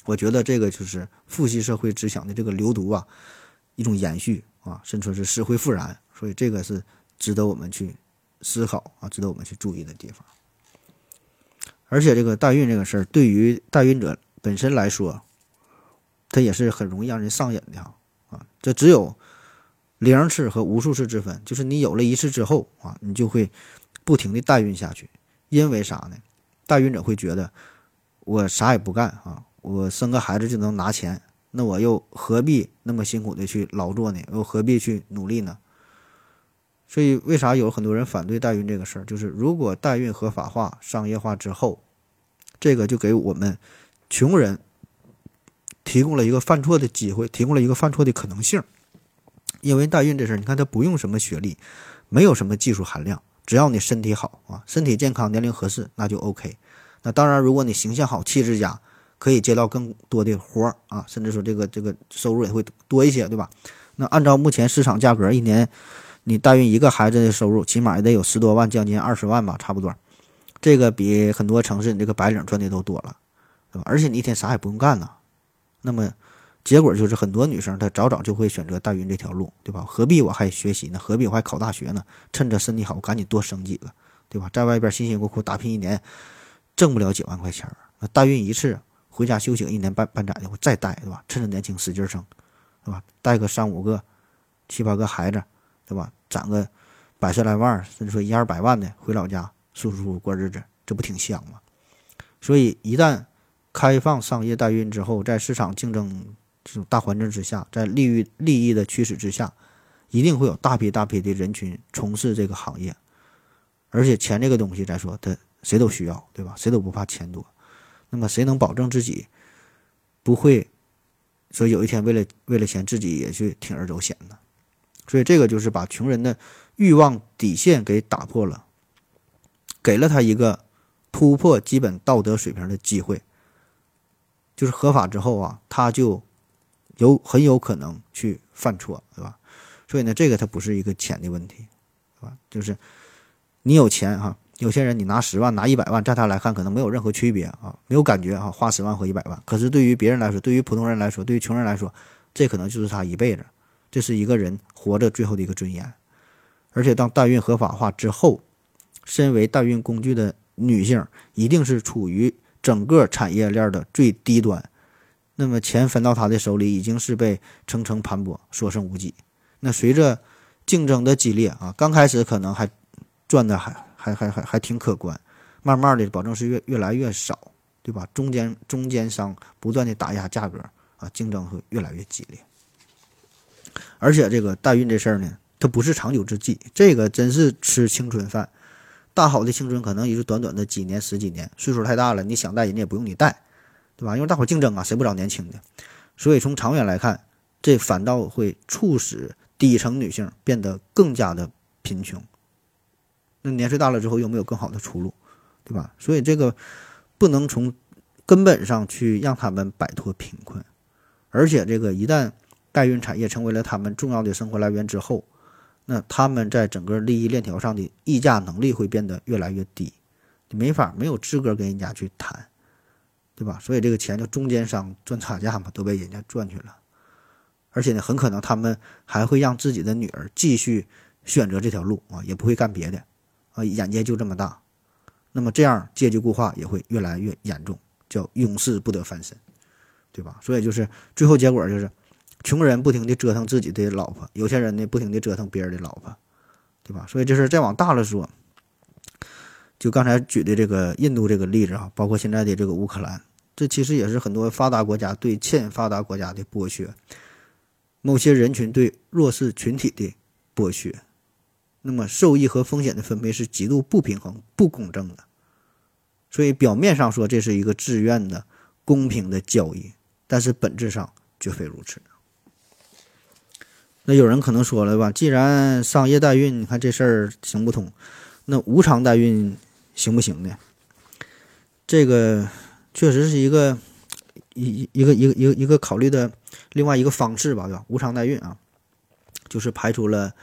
我觉得这个就是父系社会思想的这个流毒啊，一种延续啊，甚至是死灰复燃，所以这个是值得我们去思考啊，值得我们去注意的地方。而且这个代孕这个事儿，对于代孕者本身来说，它也是很容易让人上瘾的啊，这只有零次和无数次之分，就是你有了一次之后啊，你就会不停的代孕下去，因为啥呢？代孕者会觉得。我啥也不干啊，我生个孩子就能拿钱那我又何必那么辛苦的去劳作呢？又何必去努力呢？所以，为啥有很多人反对代孕这个事儿？就是如果代孕合法化、商业化之后，这个就给我们穷人提供了一个犯错的机会，提供了一个犯错的可能性。因为代孕这事儿，你看它不用什么学历，没有什么技术含量，只要你身体好啊，身体健康、年龄合适，那就 OK。那当然，如果你形象好、气质佳，可以接到更多的活儿啊，甚至说这个这个收入也会多一些，对吧？那按照目前市场价格，一年。你代孕一个孩子的收入，起码也得有十多万，将近二十万吧，差不多。这个比很多城市你这个白领赚的都多了，对吧？而且你一天啥也不用干呢。那么，结果就是很多女生她早早就会选择代孕这条路，对吧？何必我还学习呢？何必我还考大学呢？趁着身体好，赶紧多生几个，对吧？在外边辛辛苦苦打拼一年，挣不了几万块钱那代孕一次，回家休息一年半半载的，我再带，对吧？趁着年轻使劲生，对吧？带个三五个、七八个孩子，对吧？攒个百十来万，甚至说一二百万的，回老家舒舒服服过日子，这不挺香吗？所以，一旦开放商业代孕之后，在市场竞争这种大环境之下，在利益利益的驱使之下，一定会有大批大批的人群从事这个行业。而且，钱这个东西，再说他谁都需要，对吧？谁都不怕钱多。那么，谁能保证自己不会说有一天为了为了钱自己也去铤而走险呢？所以这个就是把穷人的欲望底线给打破了，给了他一个突破基本道德水平的机会。就是合法之后啊，他就有很有可能去犯错，对吧？所以呢，这个它不是一个钱的问题，对吧？就是你有钱哈，有些人你拿十万拿一百万，在他来看可能没有任何区别啊，没有感觉啊，花十万和一百万。可是对于别人来说，对于普通人来说，对于穷人来说，这可能就是他一辈子。这是一个人活着最后的一个尊严，而且当代孕合法化之后，身为代孕工具的女性一定是处于整个产业链的最低端，那么钱分到他的手里已经是被层层盘剥，所剩无几。那随着竞争的激烈啊，刚开始可能还赚的还还还还还挺可观，慢慢的保证是越越来越少，对吧？中间中间商不断的打压价格啊，竞争会越来越激烈。而且这个代孕这事儿呢，它不是长久之计，这个真是吃青春饭。大好的青春可能也就短短的几年、十几年，岁数太大了，你想带人家也不用你带，对吧？因为大伙竞争啊，谁不找年轻的？所以从长远来看，这反倒会促使底层女性变得更加的贫穷。那年岁大了之后，又没有更好的出路？对吧？所以这个不能从根本上去让他们摆脱贫困，而且这个一旦。代孕产业成为了他们重要的生活来源之后，那他们在整个利益链条上的议价能力会变得越来越低，你没法没有资格跟人家去谈，对吧？所以这个钱就中间商赚差价嘛，都被人家赚去了。而且呢，很可能他们还会让自己的女儿继续选择这条路啊，也不会干别的啊，眼界就这么大。那么这样阶级固化也会越来越严重，叫永世不得翻身，对吧？所以就是最后结果就是。穷人不停地折腾自己的老婆，有钱人呢不停地折腾别人的老婆，对吧？所以这事再往大了说，就刚才举的这个印度这个例子啊，包括现在的这个乌克兰，这其实也是很多发达国家对欠发达国家的剥削，某些人群对弱势群体的剥削，那么受益和风险的分配是极度不平衡、不公正的。所以表面上说这是一个自愿的、公平的交易，但是本质上绝非如此。那有人可能说了吧，既然商业代孕，你看这事儿行不通，那无偿代孕行不行呢？这个确实是一个一一个一个一个一个考虑的另外一个方式吧，对吧？无偿代孕啊，就是排除了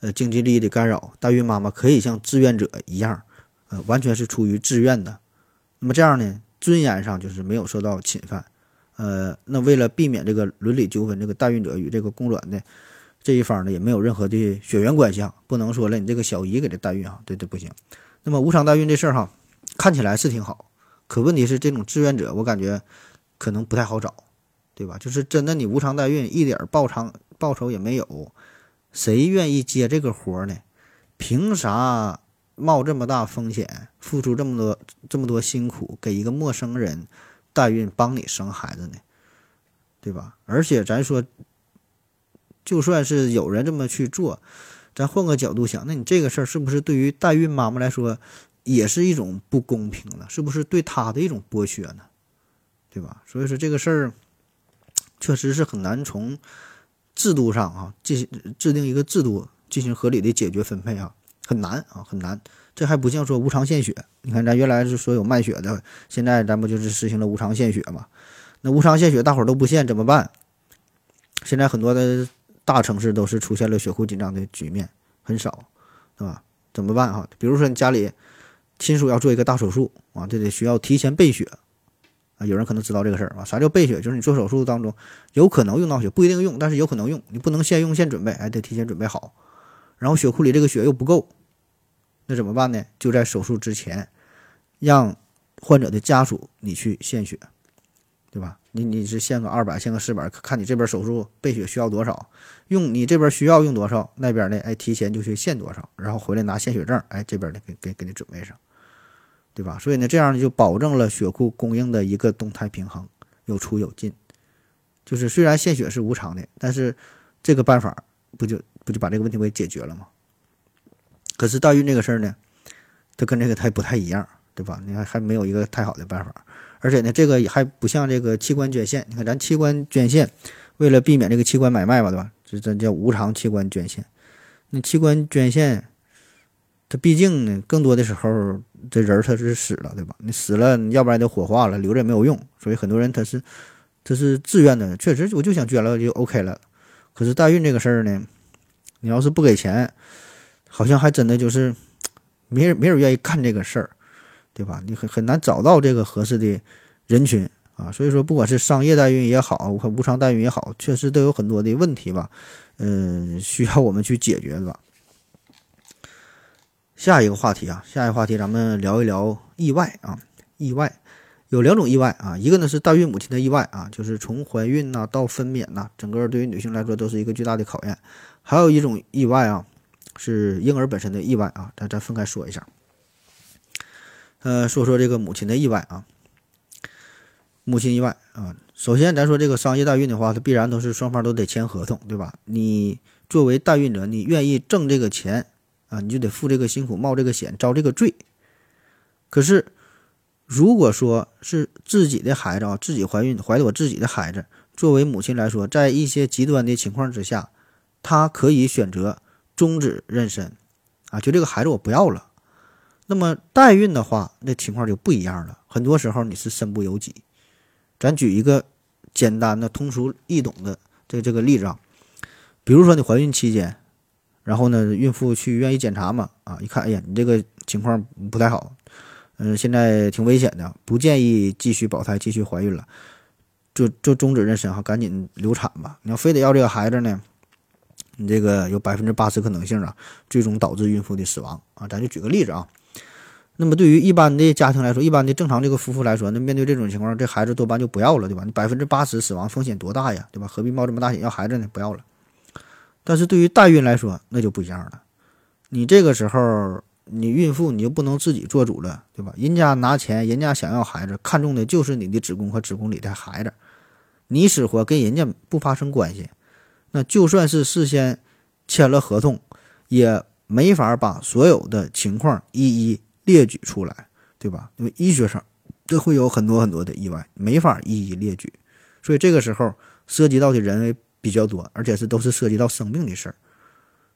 呃经济利益的干扰，代孕妈妈可以像志愿者一样，呃，完全是出于自愿的。那么这样呢，尊严上就是没有受到侵犯。呃，那为了避免这个伦理纠纷，这个代孕者与这个供卵的。这一方呢也没有任何的血缘关系啊，不能说了你这个小姨给这代孕啊，对对不行。那么无偿代孕这事儿哈，看起来是挺好，可问题是这种志愿者我感觉可能不太好找，对吧？就是真的你无偿代孕一点报偿报酬也没有，谁愿意接这个活呢？凭啥冒这么大风险，付出这么多这么多辛苦给一个陌生人代孕帮你生孩子呢？对吧？而且咱说，就算是有人这么去做，咱换个角度想，那你这个事儿是不是对于代孕妈妈来说，也是一种不公平了？是不是对他的一种剥削呢？对吧？所以说这个事儿，确实是很难从制度上啊进行制定一个制度进行合理的解决分配啊，很难啊，很难。这还不像说无偿献血，你看咱原来是说有卖血的，现在咱不就是实行了无偿献血嘛？那无偿献血大伙儿都不献怎么办？现在很多的大城市都是出现了血库紧张的局面，很少，对吧？怎么办哈？比如说你家里亲属要做一个大手术啊，这得需要提前备血啊。有人可能知道这个事儿啊，啥叫备血？就是你做手术当中有可能用到血，不一定用，但是有可能用，你不能现用现准备，哎，得提前准备好。然后血库里这个血又不够，那怎么办呢？就在手术之前，让患者的家属你去献血。对吧？你你是献个二百，献个四百，看你这边手术备血需要多少，用你这边需要用多少，那边呢，哎，提前就去献多少，然后回来拿献血证，哎，这边的给给给你准备上，对吧？所以呢，这样就保证了血库供应的一个动态平衡，有出有进。就是虽然献血是无偿的，但是这个办法不就不就把这个问题给解决了吗？可是代孕这个事儿呢，它跟这个它不太一样，对吧？你看还没有一个太好的办法。而且呢，这个还不像这个器官捐献。你看，咱器官捐献，为了避免这个器官买卖嘛，对吧？这这叫无偿器官捐献。那器官捐献，它毕竟呢，更多的时候这人他是死了，对吧？你死了，要不然就火化了，留着也没有用。所以很多人他是他是自愿的，确实我就想捐了就 OK 了。可是代孕这个事儿呢，你要是不给钱，好像还真的就是没人没人愿意干这个事儿。对吧？你很很难找到这个合适的人群啊，所以说不管是商业代孕也好，和无偿代孕也好，确实都有很多的问题吧，嗯，需要我们去解决，对吧？下一个话题啊，下一个话题咱们聊一聊意外啊，意外有两种意外啊，一个呢是代孕母亲的意外啊，就是从怀孕呐到分娩呐，整个对于女性来说都是一个巨大的考验，还有一种意外啊，是婴儿本身的意外啊，咱咱分开说一下。呃，说说这个母亲的意外啊，母亲意外啊。首先，咱说这个商业代孕的话，它必然都是双方都得签合同，对吧？你作为代孕者，你愿意挣这个钱啊，你就得付这个辛苦、冒这个险、遭这个罪。可是，如果说是自己的孩子啊，自己怀孕怀的我自己的孩子，作为母亲来说，在一些极端的情况之下，她可以选择终止妊娠啊，就这个孩子我不要了。那么代孕的话，那情况就不一样了。很多时候你是身不由己。咱举一个简单的、通俗易懂的这这个例子啊，比如说你怀孕期间，然后呢，孕妇去愿意检查嘛，啊，一看，哎呀，你这个情况不太好，嗯，现在挺危险的，不建议继续保胎、继续怀孕了，就就终止妊娠哈，赶紧流产吧。你要非得要这个孩子呢？你这个有百分之八十可能性啊，最终导致孕妇的死亡啊。咱就举个例子啊。那么对于一般的家庭来说，一般的正常这个夫妇来说，那面对这种情况，这孩子多半就不要了，对吧？你百分之八十死亡风险多大呀，对吧？何必冒这么大险要孩子呢？不要了。但是对于代孕来说，那就不一样了。你这个时候，你孕妇你就不能自己做主了，对吧？人家拿钱，人家想要孩子，看中的就是你的子宫和子宫里的孩子，你死活跟人家不发生关系。那就算是事先签了合同，也没法把所有的情况一一。列举出来，对吧？因为医学上这会有很多很多的意外，没法一一列举，所以这个时候涉及到的人为比较多，而且是都是涉及到生命的事儿，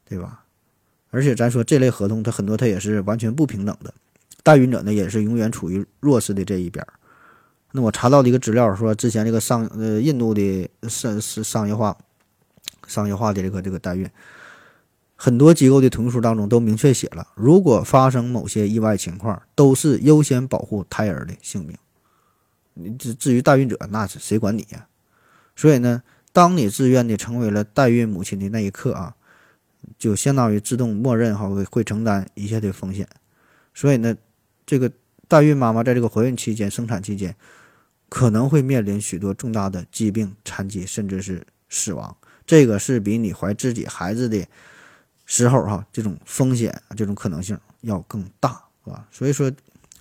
对吧？而且咱说这类合同，它很多它也是完全不平等的，代孕者呢也是永远处于弱势的这一边。那我查到的一个资料说，之前这个商呃印度的商是商业化商业化的这个这个代孕。很多机构的同意书当中都明确写了，如果发生某些意外情况，都是优先保护胎儿的性命。你至至于代孕者，那是谁管你呀？所以呢，当你自愿的成为了代孕母亲的那一刻啊，就相当于自动默认哈会会承担一切的风险。所以呢，这个代孕妈妈在这个怀孕期间、生产期间，可能会面临许多重大的疾病、残疾，甚至是死亡。这个是比你怀自己孩子的。时候哈，这种风险这种可能性要更大，是吧？所以说，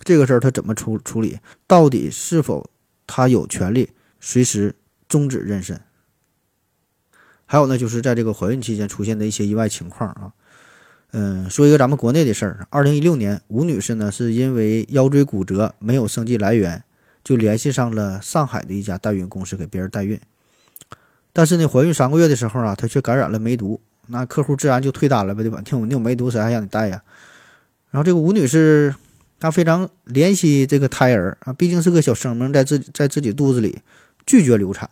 这个事儿他怎么处处理？到底是否他有权利随时终止妊娠。还有呢，就是在这个怀孕期间出现的一些意外情况啊。嗯，说一个咱们国内的事儿。二零一六年，吴女士呢是因为腰椎骨折没有生计来源，就联系上了上海的一家代孕公司给别人代孕。但是呢，怀孕三个月的时候啊，她却感染了梅毒，那客户自然就退单了呗，对吧？听你有梅毒，谁还让你带呀？然后这个吴女士她非常怜惜这个胎儿啊，毕竟是个小生命在自己在自己肚子里，拒绝流产，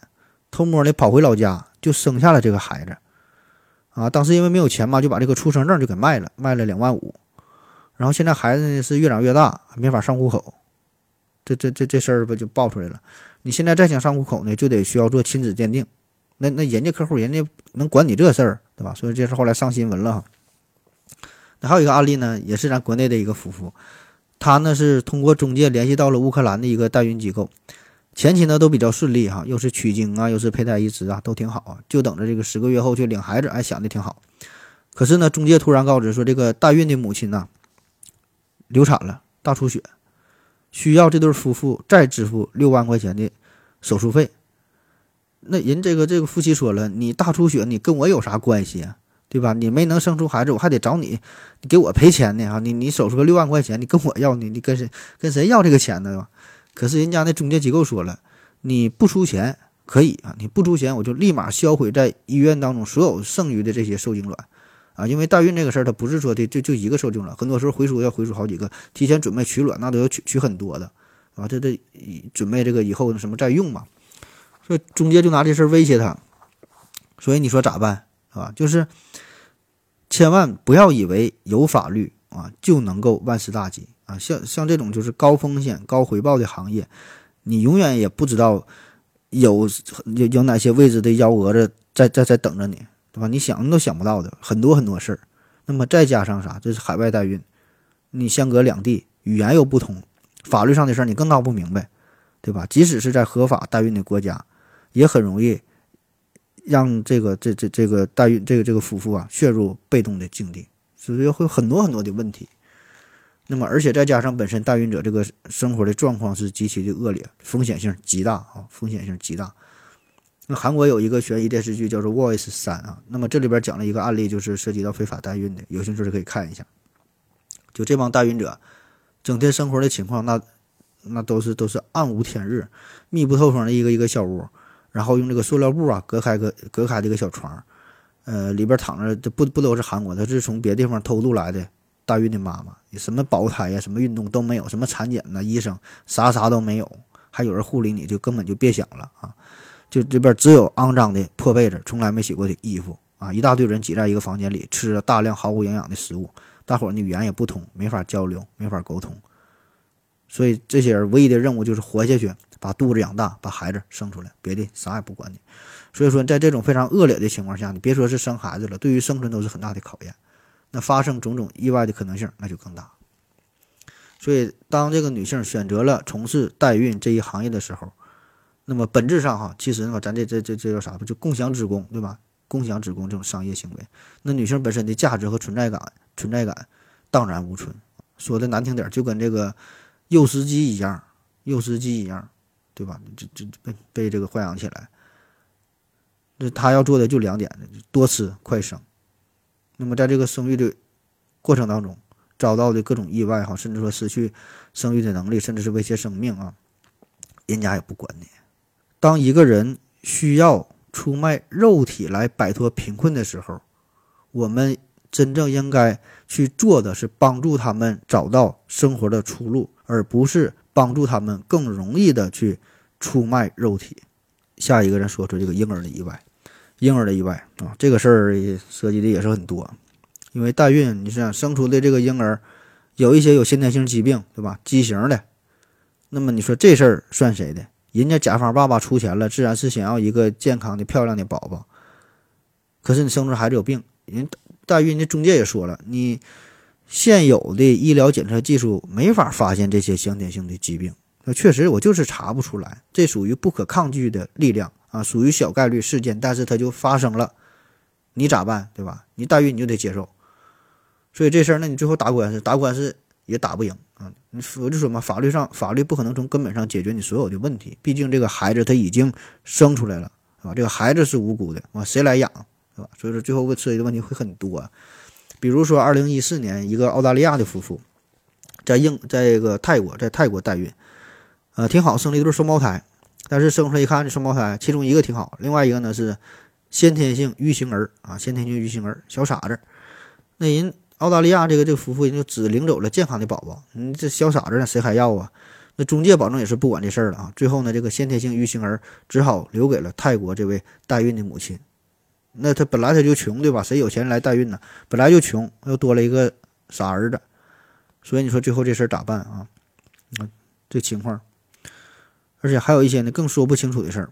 偷摸的跑回老家就生下了这个孩子。啊，当时因为没有钱嘛，就把这个出生证就给卖了，卖了两万五。然后现在孩子呢是越长越大，没法上户口，这这这这事儿不就爆出来了？你现在再想上户口呢，就得需要做亲子鉴定。那那人家客户人家能管你这事儿，对吧？所以这事后来上新闻了。那还有一个案例呢，也是咱国内的一个夫妇，他呢是通过中介联系到了乌克兰的一个代孕机构。前期呢都比较顺利哈，又是取精啊，又是胚胎移植啊，都挺好啊，就等着这个十个月后去领孩子，哎，想的挺好。可是呢，中介突然告知说，这个代孕的母亲呢流产了，大出血，需要这对夫妇再支付六万块钱的手术费。那人这个这个夫妻说了，你大出血，你跟我有啥关系啊？对吧？你没能生出孩子，我还得找你，你给我赔钱呢啊！你你手术个六万块钱，你跟我要你你跟谁跟谁要这个钱呢？可是人家那中介机构说了，你不出钱可以啊，你不出钱我就立马销毁在医院当中所有剩余的这些受精卵，啊，因为代孕这个事儿，它不是说的就就一个受精卵，很多时候回输要回输好几个，提前准备取卵那都要取取很多的，啊，这这准备这个以后什么再用嘛，所以中介就拿这事儿威胁他，所以你说咋办啊？就是千万不要以为有法律啊就能够万事大吉。啊，像像这种就是高风险高回报的行业，你永远也不知道有有有哪些未知的幺蛾子在在在等着你，对吧？你想都想不到的很多很多事儿。那么再加上啥？这是海外代孕，你相隔两地，语言又不同，法律上的事儿你更闹不明白，对吧？即使是在合法代孕的国家，也很容易让这个这这这个代孕这个这个夫妇啊陷入被动的境地，所以会很多很多的问题。那么，而且再加上本身代孕者这个生活的状况是极其的恶劣，风险性极大啊，风险性极大。那韩国有一个悬疑电视剧叫做《Voice 三》啊，那么这里边讲了一个案例，就是涉及到非法代孕的，有兴趣的可以看一下。就这帮代孕者，整天生活的情况，那那都是都是暗无天日，密不透风的一个一个小屋，然后用这个塑料布啊隔开个隔开这个小床，呃，里边躺着这不不都是韩国，他是从别地方偷渡来的。代孕的妈妈，什么保胎呀，什么运动都没有，什么产检呐，医生啥啥都没有，还有人护理你，就根本就别想了啊！就这边只有肮脏的破被子，从来没洗过的衣服啊！一大堆人挤在一个房间里，吃着大量毫无营养的食物，大伙儿呢语言也不通，没法交流，没法沟通，所以这些人唯一的任务就是活下去，把肚子养大，把孩子生出来，别的啥也不管你。所以说，在这种非常恶劣的情况下，你别说是生孩子了，对于生存都是很大的考验。那发生种种意外的可能性那就更大，所以当这个女性选择了从事代孕这一行业的时候，那么本质上哈，其实呢，咱这这这这叫啥不就共享子宫对吧？共享子宫这种商业行为，那女性本身的价值和存在感存在感荡然无存。说的难听点，就跟这个幼师机一样，幼师机一样，对吧？这这被被这个豢养起来，那他要做的就两点：多吃快生。那么，在这个生育的过程当中，遭到的各种意外哈，甚至说失去生育的能力，甚至是威胁生命啊，人家也不管你。当一个人需要出卖肉体来摆脱贫困的时候，我们真正应该去做的是帮助他们找到生活的出路，而不是帮助他们更容易的去出卖肉体。下一个人说出这个婴儿的意外。婴儿的意外啊，这个事儿涉及的也是很多，因为代孕，你想生出的这个婴儿，有一些有先天性疾病，对吧？畸形的，那么你说这事儿算谁的？人家甲方爸爸出钱了，自然是想要一个健康的、漂亮的宝宝。可是你生出孩子有病，人代孕的中介也说了，你现有的医疗检测技术没法发现这些先天性的疾病，那确实我就是查不出来，这属于不可抗拒的力量。啊，属于小概率事件，但是它就发生了，你咋办，对吧？你代孕你就得接受，所以这事儿，那你最后打官司，打官司也打不赢啊。你我就说嘛，法律上法律不可能从根本上解决你所有的问题，毕竟这个孩子他已经生出来了，是吧？这个孩子是无辜的，啊，谁来养，是吧？所以说最后会涉及的问题会很多。比如说，二零一四年，一个澳大利亚的夫妇在英，在一个泰国，在泰国代孕，呃，挺好，生了一对双胞胎。但是生出来一看，这双胞胎其中一个挺好，另外一个呢是先天性愚形儿啊，先天性愚形儿，小傻子。那人澳大利亚这个这个夫妇人就只领走了健康的宝宝，你这小傻子呢，谁还要啊？那中介保证也是不管这事儿了啊。最后呢，这个先天性愚形儿只好留给了泰国这位代孕的母亲。那他本来他就穷，对吧？谁有钱来代孕呢？本来就穷，又多了一个傻儿子，所以你说最后这事儿咋办啊？啊，这情况，而且还有一些呢更说不清楚的事儿，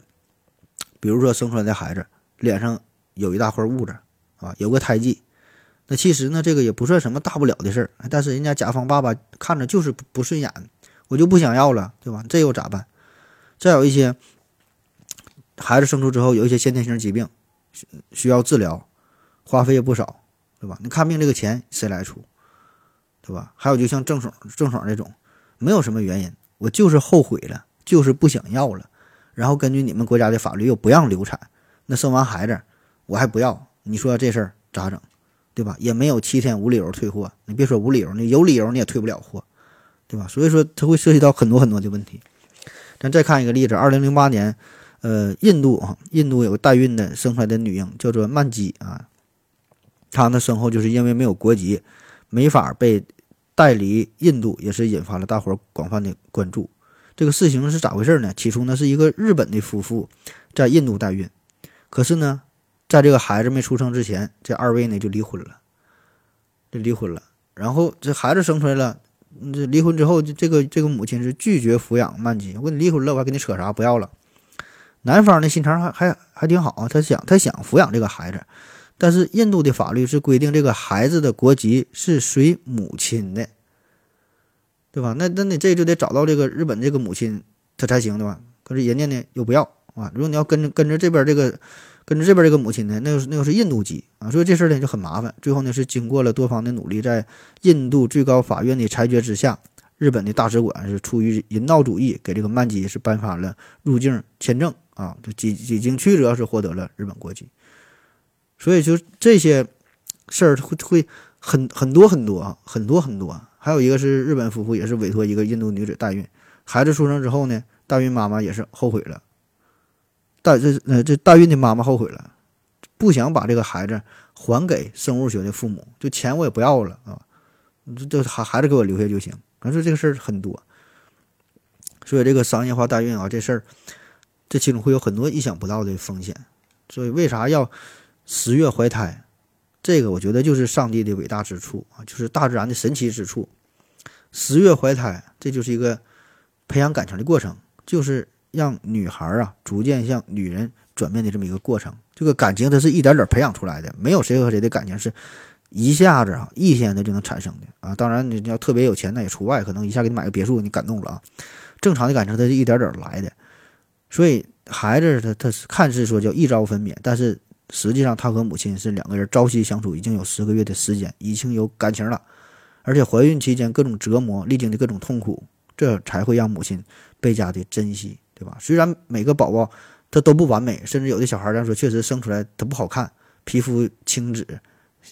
比如说生出来的孩子脸上有一大块痦子啊，有个胎记，那其实呢这个也不算什么大不了的事儿，但是人家甲方爸爸看着就是不顺眼，我就不想要了，对吧？这又咋办？再有一些孩子生出之后有一些先天性疾病。需要治疗，花费也不少，对吧？你看病这个钱谁来出，对吧？还有就像郑爽、郑爽这种，没有什么原因，我就是后悔了，就是不想要了。然后根据你们国家的法律又不让流产，那生完孩子我还不要，你说这事儿咋整，对吧？也没有七天无理由退货，你别说无理由，你有理由你也退不了货，对吧？所以说它会涉及到很多很多的问题。咱再看一个例子，二零零八年。呃，印度啊，印度有个代孕的生出来的女婴叫做曼基啊，她呢身后就是因为没有国籍，没法被带离印度，也是引发了大伙广泛的关注。这个事情是咋回事呢？起初呢是一个日本的夫妇在印度代孕，可是呢，在这个孩子没出生之前，这二位呢就离婚了，就离婚了。然后这孩子生出来了，这离婚之后，这个这个母亲是拒绝抚养曼吉，我跟你离婚了，我还跟你扯啥？不要了。男方的心肠还还还挺好，他想他想抚养这个孩子，但是印度的法律是规定这个孩子的国籍是随母亲的，对吧？那那你这就得找到这个日本这个母亲他才行，对吧？可是人家呢又不要啊，如果你要跟着跟着这边这个跟着这边这个母亲呢，那又是那又是印度籍啊，所以这事儿呢就很麻烦。最后呢是经过了多方的努力，在印度最高法院的裁决之下，日本的大使馆是出于人道主义，给这个曼吉是颁发了入境签证。啊，就几几经曲折是获得了日本国籍，所以就这些事儿会会很很多很多啊，很多很多。还有一个是日本夫妇也是委托一个印度女子代孕，孩子出生之后呢，代孕妈妈也是后悔了，代这呃这代孕的妈妈后悔了，不想把这个孩子还给生物学的父母，就钱我也不要了啊，这这孩孩子给我留下就行。反正这个事儿很多，所以这个商业化代孕啊，这事儿。这其中会有很多意想不到的风险，所以为啥要十月怀胎？这个我觉得就是上帝的伟大之处啊，就是大自然的神奇之处。十月怀胎，这就是一个培养感情的过程，就是让女孩啊逐渐向女人转变的这么一个过程。这个感情它是一点点培养出来的，没有谁和谁的感情是一下子啊一天的就能产生的啊。当然你要特别有钱那也除外，可能一下给你买个别墅你感动了啊。正常的感情它是一点点来的。所以孩子他他是看似说叫一朝分娩，但是实际上他和母亲是两个人朝夕相处已经有十个月的时间，已经有感情了，而且怀孕期间各种折磨、历经的各种痛苦，这才会让母亲倍加的珍惜，对吧？虽然每个宝宝他都不完美，甚至有的小孩来说确实生出来他不好看，皮肤青紫、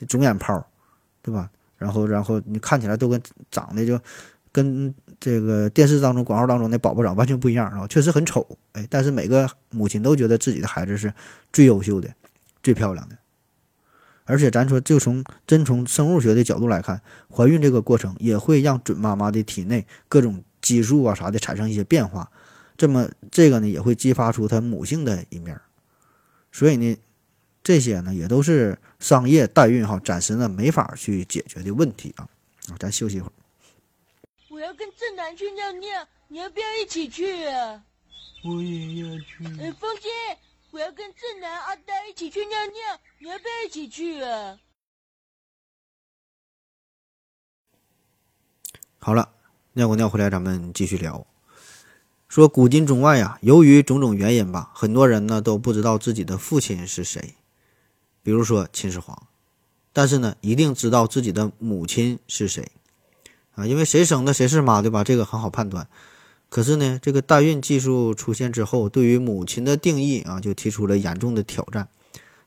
肿眼泡，对吧？然后然后你看起来都跟长得就。跟这个电视当中、广告当中那宝宝长完全不一样啊，确实很丑，哎，但是每个母亲都觉得自己的孩子是最优秀的、最漂亮的。而且咱说，就从真从生物学的角度来看，怀孕这个过程也会让准妈妈的体内各种激素啊啥的产生一些变化，这么这个呢也会激发出她母性的一面。所以呢，这些呢也都是商业代孕哈，暂时呢没法去解决的问题啊。啊，咱休息一会儿。我要跟正南去尿尿，你要不要一起去啊？我也要去。哎，风姐，我要跟正南、阿呆一起去尿尿，你要不要一起去啊？好了，尿过尿回来，咱们继续聊。说古今中外呀，由于种种原因吧，很多人呢都不知道自己的父亲是谁。比如说秦始皇，但是呢，一定知道自己的母亲是谁。啊，因为谁生的谁是妈，对吧？这个很好判断。可是呢，这个代孕技术出现之后，对于母亲的定义啊，就提出了严重的挑战。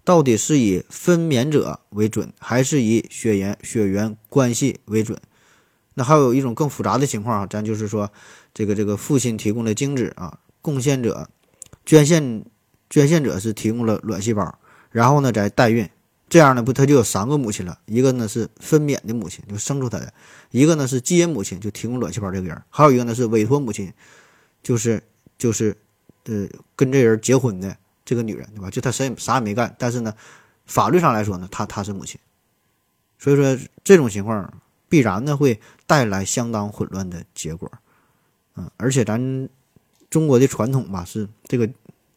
到底是以分娩者为准，还是以血缘血缘关系为准？那还有一种更复杂的情况啊，咱就是说，这个这个父亲提供了精子啊，贡献者、捐献捐献者是提供了卵细胞，然后呢再代孕，这样呢不他就有三个母亲了，一个呢是分娩的母亲，就生出他的；一个呢是基因母亲，就提供卵细胞这个人；还有一个呢是委托母亲，就是就是呃跟这人结婚的。这个女人对吧？就她谁啥也没干，但是呢，法律上来说呢，她她是母亲，所以说这种情况必然呢会带来相当混乱的结果，嗯，而且咱中国的传统吧是这个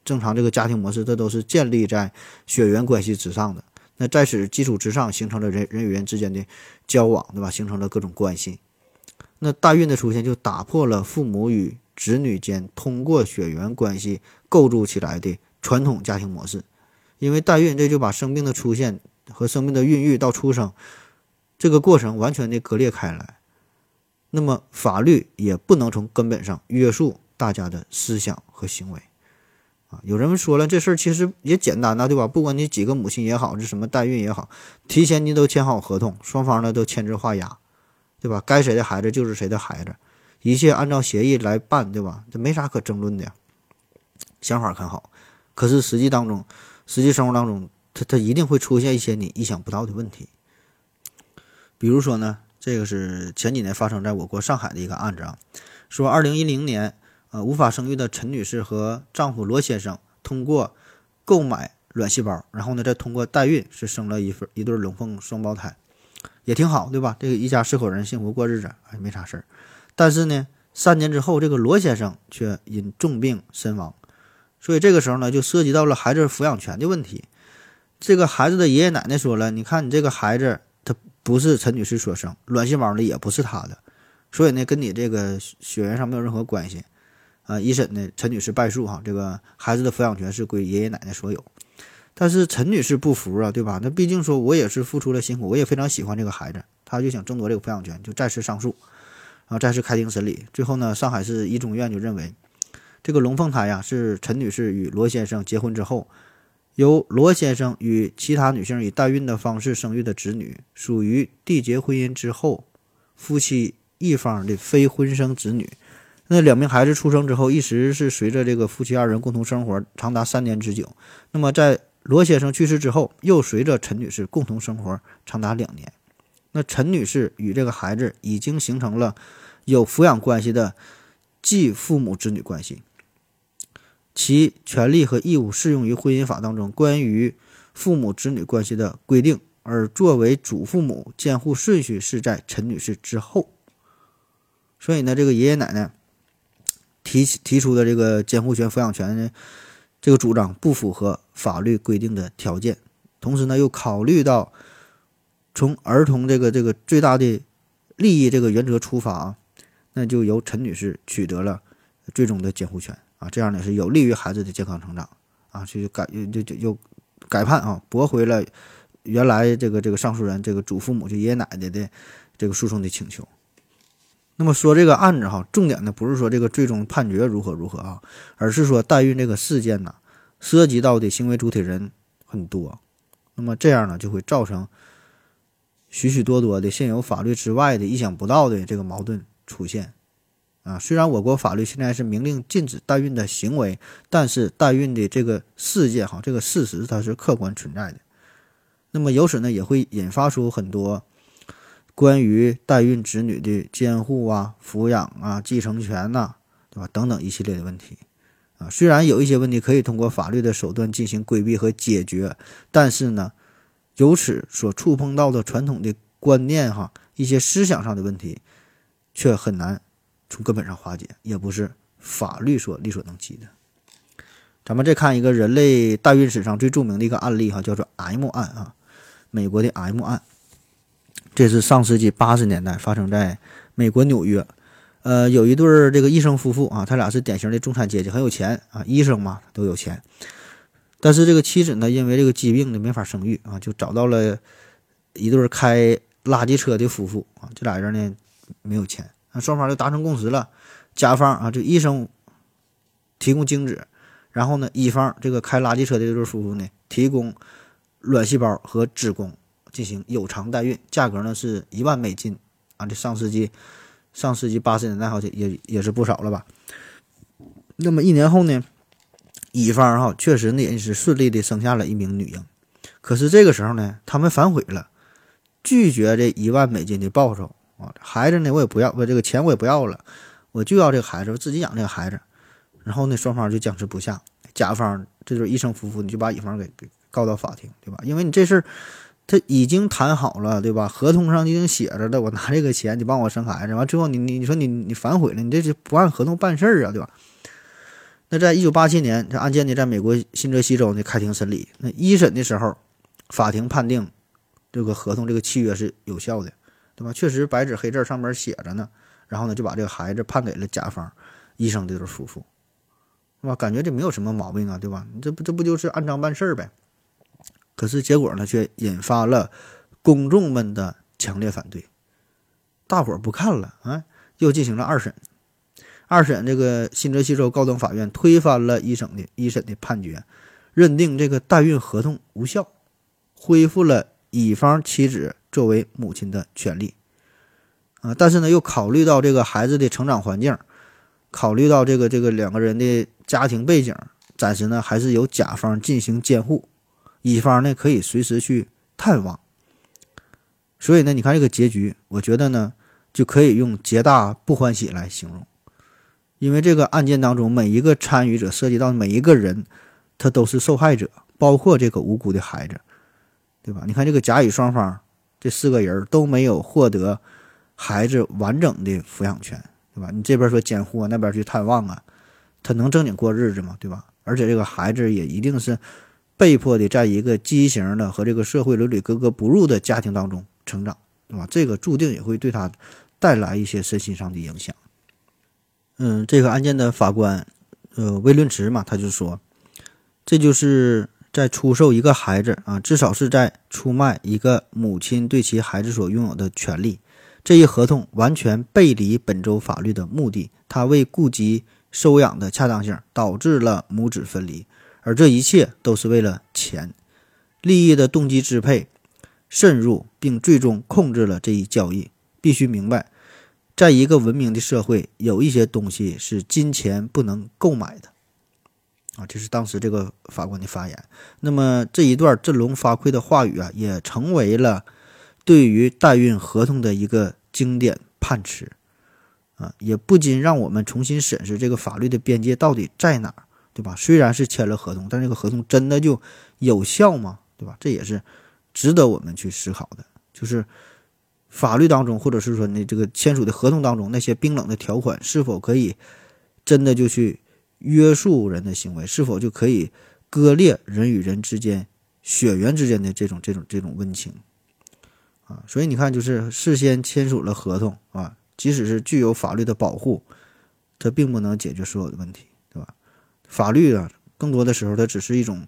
正常这个家庭模式，这都是建立在血缘关系之上的，那在此基础之上形成了人人与人之间的交往，对吧？形成了各种关系，那代孕的出现就打破了父母与子女间通过血缘关系构筑起来的。传统家庭模式，因为代孕，这就把生命的出现和生命的孕育到出生这个过程完全的割裂开来。那么法律也不能从根本上约束大家的思想和行为啊。有人说了，这事儿其实也简单呐，对吧？不管你几个母亲也好，是什么代孕也好，提前你都签好合同，双方呢都签字画押，对吧？该谁的孩子就是谁的孩子，一切按照协议来办，对吧？这没啥可争论的，想法很好。可是实际当中，实际生活当中，他他一定会出现一些你意想不到的问题。比如说呢，这个是前几年发生在我国上海的一个案子啊，说二零一零年，呃，无法生育的陈女士和丈夫罗先生通过购买卵细胞，然后呢再通过代孕，是生了一份一对龙凤双胞胎，也挺好，对吧？这个一家四口人幸福过日子，哎，没啥事儿。但是呢，三年之后，这个罗先生却因重病身亡。所以这个时候呢，就涉及到了孩子抚养权的问题。这个孩子的爷爷奶奶说了：“你看，你这个孩子他不是陈女士所生，卵细胞呢也不是他的，所以呢，跟你这个血缘上没有任何关系。”啊，一审呢，陈女士败诉哈，这个孩子的抚养权是归爷爷奶奶所有。但是陈女士不服啊，对吧？那毕竟说我也是付出了辛苦，我也非常喜欢这个孩子，她就想争夺这个抚养权，就再次上诉，然后再次开庭审理。最后呢，上海市一中院就认为。这个龙凤胎呀，是陈女士与罗先生结婚之后，由罗先生与其他女性以代孕的方式生育的子女，属于缔结婚姻之后夫妻一方的非婚生子女。那两名孩子出生之后，一直是随着这个夫妻二人共同生活长达三年之久。那么在罗先生去世之后，又随着陈女士共同生活长达两年。那陈女士与这个孩子已经形成了有抚养关系的继父母子女关系。其权利和义务适用于婚姻法当中关于父母子女关系的规定，而作为祖父母监护顺序是在陈女士之后。所以呢，这个爷爷奶奶提提出的这个监护权、抚养权呢，这个主张不符合法律规定的条件，同时呢，又考虑到从儿童这个这个最大的利益这个原则出发啊，那就由陈女士取得了最终的监护权。啊，这样呢是有利于孩子的健康成长，啊，就改就就又改判啊，驳回了原来这个这个上诉人这个祖父母就爷爷奶奶的这个诉讼的请求。那么说这个案子哈，重点呢不是说这个最终判决如何如何啊，而是说代孕这个事件呢，涉及到的行为主体人很多，那么这样呢就会造成许许多多的现有法律之外的意想不到的这个矛盾出现。啊，虽然我国法律现在是明令禁止代孕的行为，但是代孕的这个事件哈，这个事实它是客观存在的。那么由此呢，也会引发出很多关于代孕子女的监护啊、抚养啊、继承权呐，对吧？等等一系列的问题。啊，虽然有一些问题可以通过法律的手段进行规避和解决，但是呢，由此所触碰到的传统的观念哈，一些思想上的问题，却很难。从根本上化解，也不是法律所力所能及的。咱们再看一个人类代孕史上最著名的一个案例哈，叫做 M 案啊，美国的 M 案。这是上世纪八十年代发生在美国纽约，呃，有一对儿这个医生夫妇啊，他俩是典型的中产阶级，很有钱啊，医生嘛都有钱。但是这个妻子呢，因为这个疾病呢没法生育啊，就找到了一对儿开垃圾车的夫妇啊，这俩人呢。没有钱，那双方就达成共识了，甲方啊，这医生提供精子，然后呢，乙方这个开垃圾车的这对夫妇呢，提供卵细胞和子宫进行有偿代孕，价格呢是一万美金啊，这上世纪上世纪八十年代好像也也是不少了吧。那么一年后呢，乙方哈确实呢也是顺利的生下了一名女婴，可是这个时候呢，他们反悔了，拒绝这一万美金的报酬啊，孩子呢我也不要，我这个钱我也不要了，我就要这个孩子，我自己养这个孩子。然后呢，双方就僵持不下，甲方这对医生夫妇你就把乙方给给告到法庭，对吧？因为你这事儿他已经谈好了，对吧？合同上已经写着的，我拿这个钱你帮我生孩子，完最后你你你说你你反悔了，你这是不按合同办事儿啊，对吧？那在一九八七年，这案件呢，在美国新泽西州呢开庭审理。那一审的时候，法庭判定这个合同、这个契约是有效的，对吧？确实白纸黑字上面写着呢。然后呢，就把这个孩子判给了甲方医生这对夫妇，是吧？感觉这没有什么毛病啊，对吧？这不这不就是按章办事儿呗？可是结果呢，却引发了公众们的强烈反对，大伙儿不看了啊，又进行了二审。二审，这个新泽西州高等法院推翻了一审的一审的判决，认定这个代孕合同无效，恢复了乙方妻子作为母亲的权利。啊，但是呢，又考虑到这个孩子的成长环境，考虑到这个这个两个人的家庭背景，暂时呢还是由甲方进行监护，乙方呢可以随时去探望。所以呢，你看这个结局，我觉得呢就可以用皆大不欢喜来形容。因为这个案件当中，每一个参与者涉及到每一个人，他都是受害者，包括这个无辜的孩子，对吧？你看这个甲乙双方这四个人都没有获得孩子完整的抚养权，对吧？你这边说监护，那边去探望啊，他能正经过日子吗？对吧？而且这个孩子也一定是被迫的，在一个畸形的和这个社会伦理格格不入的家庭当中成长，对吧？这个注定也会对他带来一些身心上的影响。嗯，这个案件的法官，呃，魏论池嘛，他就说，这就是在出售一个孩子啊，至少是在出卖一个母亲对其孩子所拥有的权利。这一合同完全背离本州法律的目的，他为顾及收养的恰当性，导致了母子分离，而这一切都是为了钱，利益的动机支配，渗入并最终控制了这一交易。必须明白。在一个文明的社会，有一些东西是金钱不能购买的，啊，这是当时这个法官的发言。那么这一段振聋发聩的话语啊，也成为了对于代孕合同的一个经典判词，啊，也不禁让我们重新审视这个法律的边界到底在哪儿，对吧？虽然是签了合同，但这个合同真的就有效吗？对吧？这也是值得我们去思考的，就是。法律当中，或者是说你这个签署的合同当中，那些冰冷的条款是否可以真的就去约束人的行为？是否就可以割裂人与人之间血缘之间的这种这种这种温情啊？所以你看，就是事先签署了合同啊，即使是具有法律的保护，它并不能解决所有的问题，法律啊，更多的时候它只是一种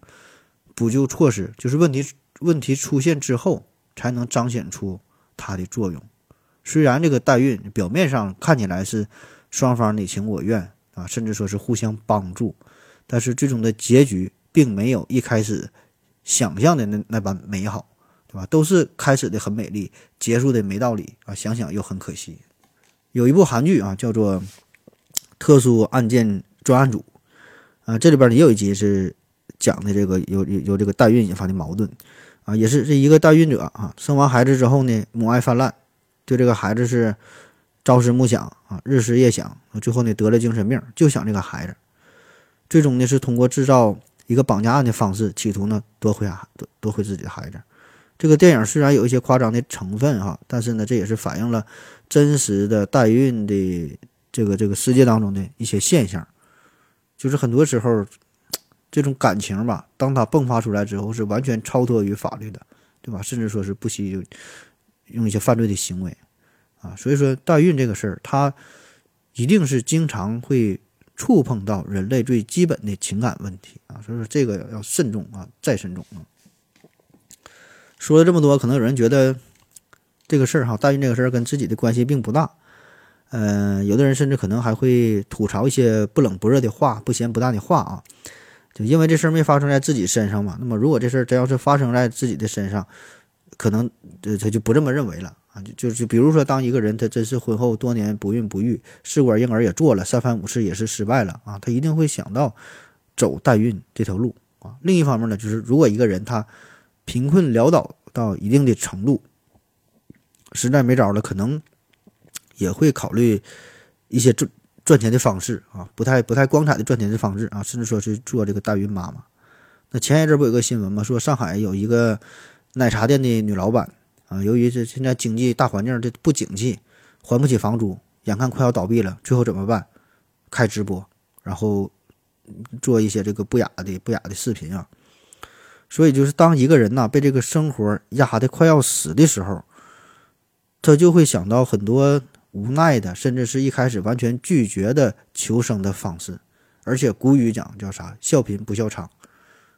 补救措施，就是问题问题出现之后才能彰显出。它的作用，虽然这个代孕表面上看起来是双方你情我愿啊，甚至说是互相帮助，但是最终的结局并没有一开始想象的那那般美好，对吧？都是开始的很美丽，结束的没道理啊！想想又很可惜。有一部韩剧啊，叫做《特殊案件专案组》啊，这里边也有一集是讲的这个由由这个代孕引发的矛盾。啊，也是这一个代孕者啊，生完孩子之后呢，母爱泛滥，对这个孩子是朝思暮想啊，日思夜想，最后呢得了精神病，就想这个孩子，最终呢是通过制造一个绑架案的方式，企图呢夺回啊夺夺回自己的孩子。这个电影虽然有一些夸张的成分哈，但是呢这也是反映了真实的代孕的这个这个世界当中的一些现象，就是很多时候。这种感情吧，当它迸发出来之后，是完全超脱于法律的，对吧？甚至说是不惜用一些犯罪的行为啊。所以说，代孕这个事儿，它一定是经常会触碰到人类最基本的情感问题啊。所以说，这个要慎重啊，再慎重啊。说了这么多，可能有人觉得这个事儿哈，代孕这个事儿跟自己的关系并不大呃，有的人甚至可能还会吐槽一些不冷不热的话、不咸不淡的话啊。就因为这事儿没发生在自己身上嘛，那么如果这事儿真要是发生在自己的身上，可能呃他就不这么认为了啊。就就是比如说，当一个人他真是婚后多年不孕不育，试管婴儿也做了，三番五次也是失败了啊，他一定会想到走代孕这条路啊。另一方面呢，就是如果一个人他贫困潦倒到一定的程度，实在没招了，可能也会考虑一些赚赚钱的方式啊，不太不太光彩的赚钱的方式啊，甚至说是做这个代孕妈妈。那前一阵不有个新闻吗？说上海有一个奶茶店的女老板啊，由于这现在经济大环境这不景气，还不起房租，眼看快要倒闭了，最后怎么办？开直播，然后做一些这个不雅的不雅的视频啊。所以就是当一个人呐被这个生活压得快要死的时候，他就会想到很多无奈的，甚至是一开始完全拒绝的求生的方式。而且古语讲叫啥？笑贫不笑娼，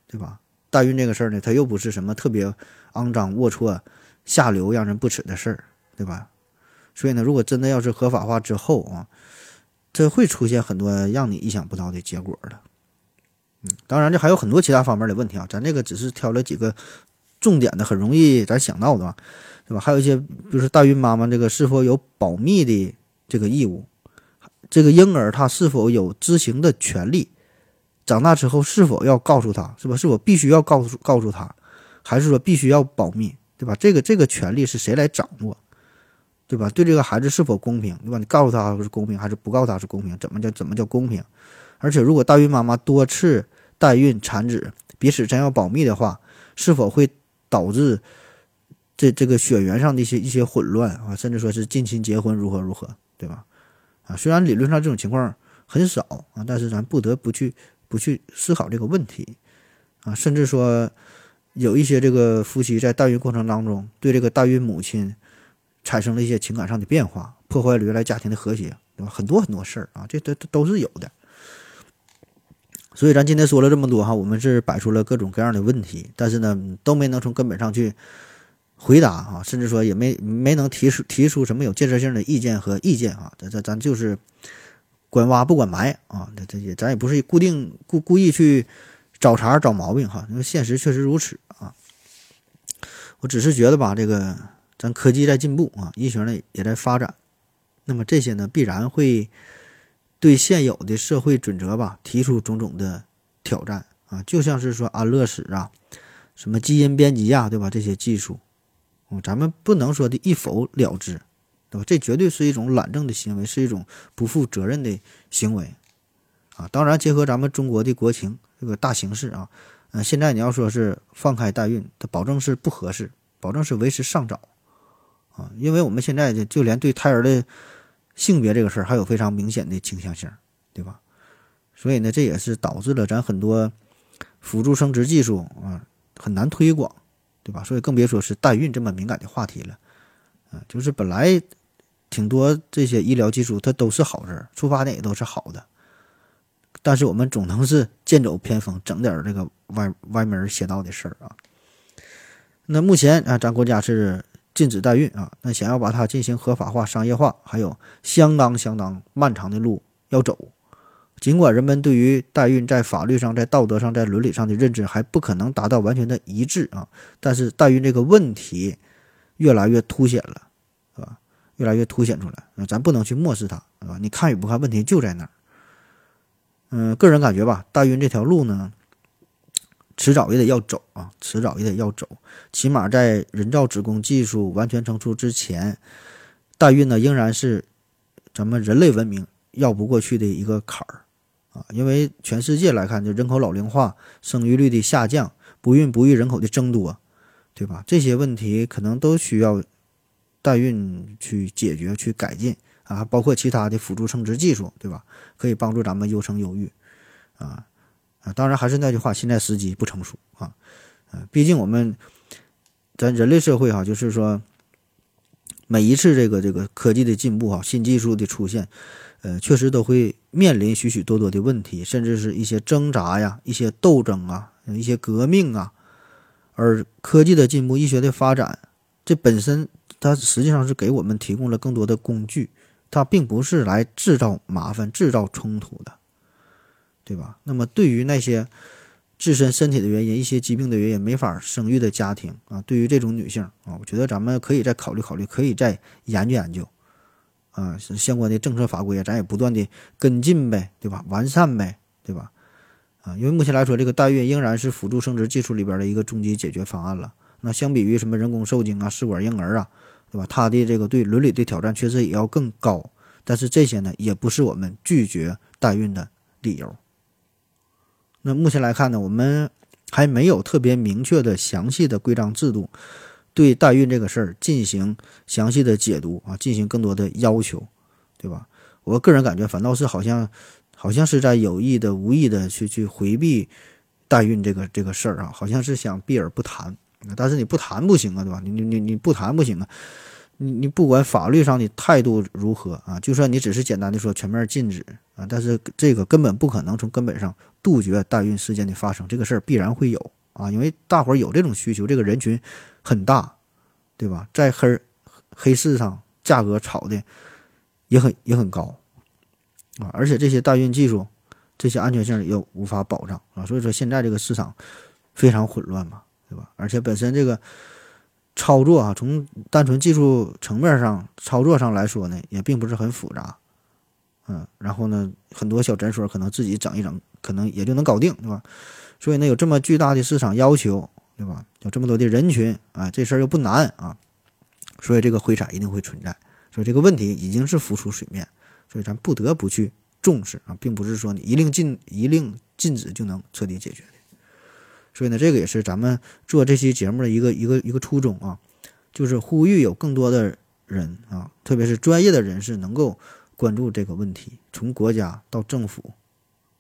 对吧？代孕这个事儿呢，它又不是什么特别肮脏、龌龊、下流、让人不齿的事儿，对吧？所以呢，如果真的要是合法化之后啊，这会出现很多让你意想不到的结果的。嗯，当然这还有很多其他方面的问题啊，咱这个只是挑了几个重点的，很容易咱想到的，对吧？还有一些，比如说代孕妈妈这个是否有保密的这个义务，这个婴儿他是否有知情的权利，长大之后是否要告诉他，是吧？是否必须要告诉告诉他，还是说必须要保密，对吧？这个这个权利是谁来掌握，对吧？对这个孩子是否公平，对吧？你告诉他是公平，还是不告诉他是公平？怎么叫怎么叫公平？而且，如果代孕妈妈多次代孕产子，彼此真要保密的话，是否会导致这这个血缘上的一些一些混乱啊，甚至说是近亲结婚如何如何，对吧？啊，虽然理论上这种情况很少啊，但是咱不得不去不去思考这个问题啊，甚至说有一些这个夫妻在代孕过程当中对这个代孕母亲产生了一些情感上的变化，破坏了原来家庭的和谐，对吧？很多很多事儿啊，这都都是有的。所以咱今天说了这么多哈，我们是摆出了各种各样的问题，但是呢，都没能从根本上去回答啊，甚至说也没没能提出提出什么有建设性的意见和意见啊。咱咱咱就是管挖不管埋啊，这这也咱也不是固定故故意去找茬找毛病哈，因为现实确实如此啊。我只是觉得吧，这个咱科技在进步啊，医学呢也在发展，那么这些呢必然会。对现有的社会准则吧，提出种种的挑战啊，就像是说安乐死啊，什么基因编辑呀，对吧？这些技术，嗯，咱们不能说的一否了之，对吧？这绝对是一种懒政的行为，是一种不负责任的行为啊。当然，结合咱们中国的国情这个大形势啊，嗯，现在你要说是放开代孕，它保证是不合适，保证是为时尚早啊，因为我们现在就就连对胎儿的。性别这个事儿还有非常明显的倾向性，对吧？所以呢，这也是导致了咱很多辅助生殖技术啊很难推广，对吧？所以更别说是代孕这么敏感的话题了。啊，就是本来挺多这些医疗技术它都是好事，出发点也都是好的，但是我们总能是剑走偏锋，整点这个歪歪门邪道的事儿啊。那目前啊，咱国家是。禁止代孕啊，那想要把它进行合法化、商业化，还有相当相当漫长的路要走。尽管人们对于代孕在法律上、在道德上、在伦理上的认知还不可能达到完全的一致啊，但是代孕这个问题越来越凸显了，是吧？越来越凸显出来，啊，咱不能去漠视它，是吧？你看与不看，问题就在那儿。嗯，个人感觉吧，代孕这条路呢。迟早也得要走啊，迟早也得要走。起码在人造子宫技术完全成熟之前，代孕呢仍然是咱们人类文明绕不过去的一个坎儿啊。因为全世界来看，就人口老龄化、生育率的下降、不孕不育人口的增多，对吧？这些问题可能都需要代孕去解决、去改进啊，包括其他的辅助生殖技术，对吧？可以帮助咱们优生优育啊。啊，当然还是那句话，现在时机不成熟啊，呃，毕竟我们咱人类社会哈，就是说每一次这个这个科技的进步哈，新技术的出现，呃，确实都会面临许许多多的问题，甚至是一些挣扎呀、一些斗争啊、一些革命啊。而科技的进步、医学的发展，这本身它实际上是给我们提供了更多的工具、它并不是来制造麻烦、制造冲突的，对吧？那么对于那些自身身体的原因、一些疾病的原因没法生育的家庭啊，对于这种女性啊，我觉得咱们可以再考虑考虑，可以再研究研究啊，相关的政策法规咱也不断的跟进呗，对吧？完善呗，对吧？啊，因为目前来说，这个代孕仍然是辅助生殖技术里边的一个终极解决方案了。那相比于什么人工受精啊、试管婴儿啊，对吧？它的这个对伦理的挑战确实也要更高。但是这些呢，也不是我们拒绝代孕的理由。那目前来看呢，我们还没有特别明确的、详细的规章制度对代孕这个事儿进行详细的解读啊，进行更多的要求，对吧？我个人感觉，反倒是好像。好像是在有意的、无意的去去回避代孕这个这个事儿啊，好像是想避而不谈。但是你不谈不行啊，对吧？你你你你不谈不行啊。你你不管法律上的态度如何啊，就算你只是简单的说全面禁止啊，但是这个根本不可能从根本上杜绝代孕事件的发生。这个事儿必然会有啊，因为大伙儿有这种需求，这个人群很大，对吧？在黑黑市上价格炒的也很也很高。啊，而且这些代孕技术，这些安全性也无法保障啊，所以说现在这个市场非常混乱嘛，对吧？而且本身这个操作啊，从单纯技术层面上操作上来说呢，也并不是很复杂，嗯，然后呢，很多小诊所可能自己整一整，可能也就能搞定，对吧？所以呢，有这么巨大的市场要求，对吧？有这么多的人群啊，这事儿又不难啊，所以这个灰产一定会存在，所以这个问题已经是浮出水面。所以咱不得不去重视啊，并不是说你一令禁一令禁止就能彻底解决的。所以呢，这个也是咱们做这期节目的一个一个一个初衷啊，就是呼吁有更多的人啊，特别是专业的人士能够关注这个问题，从国家到政府，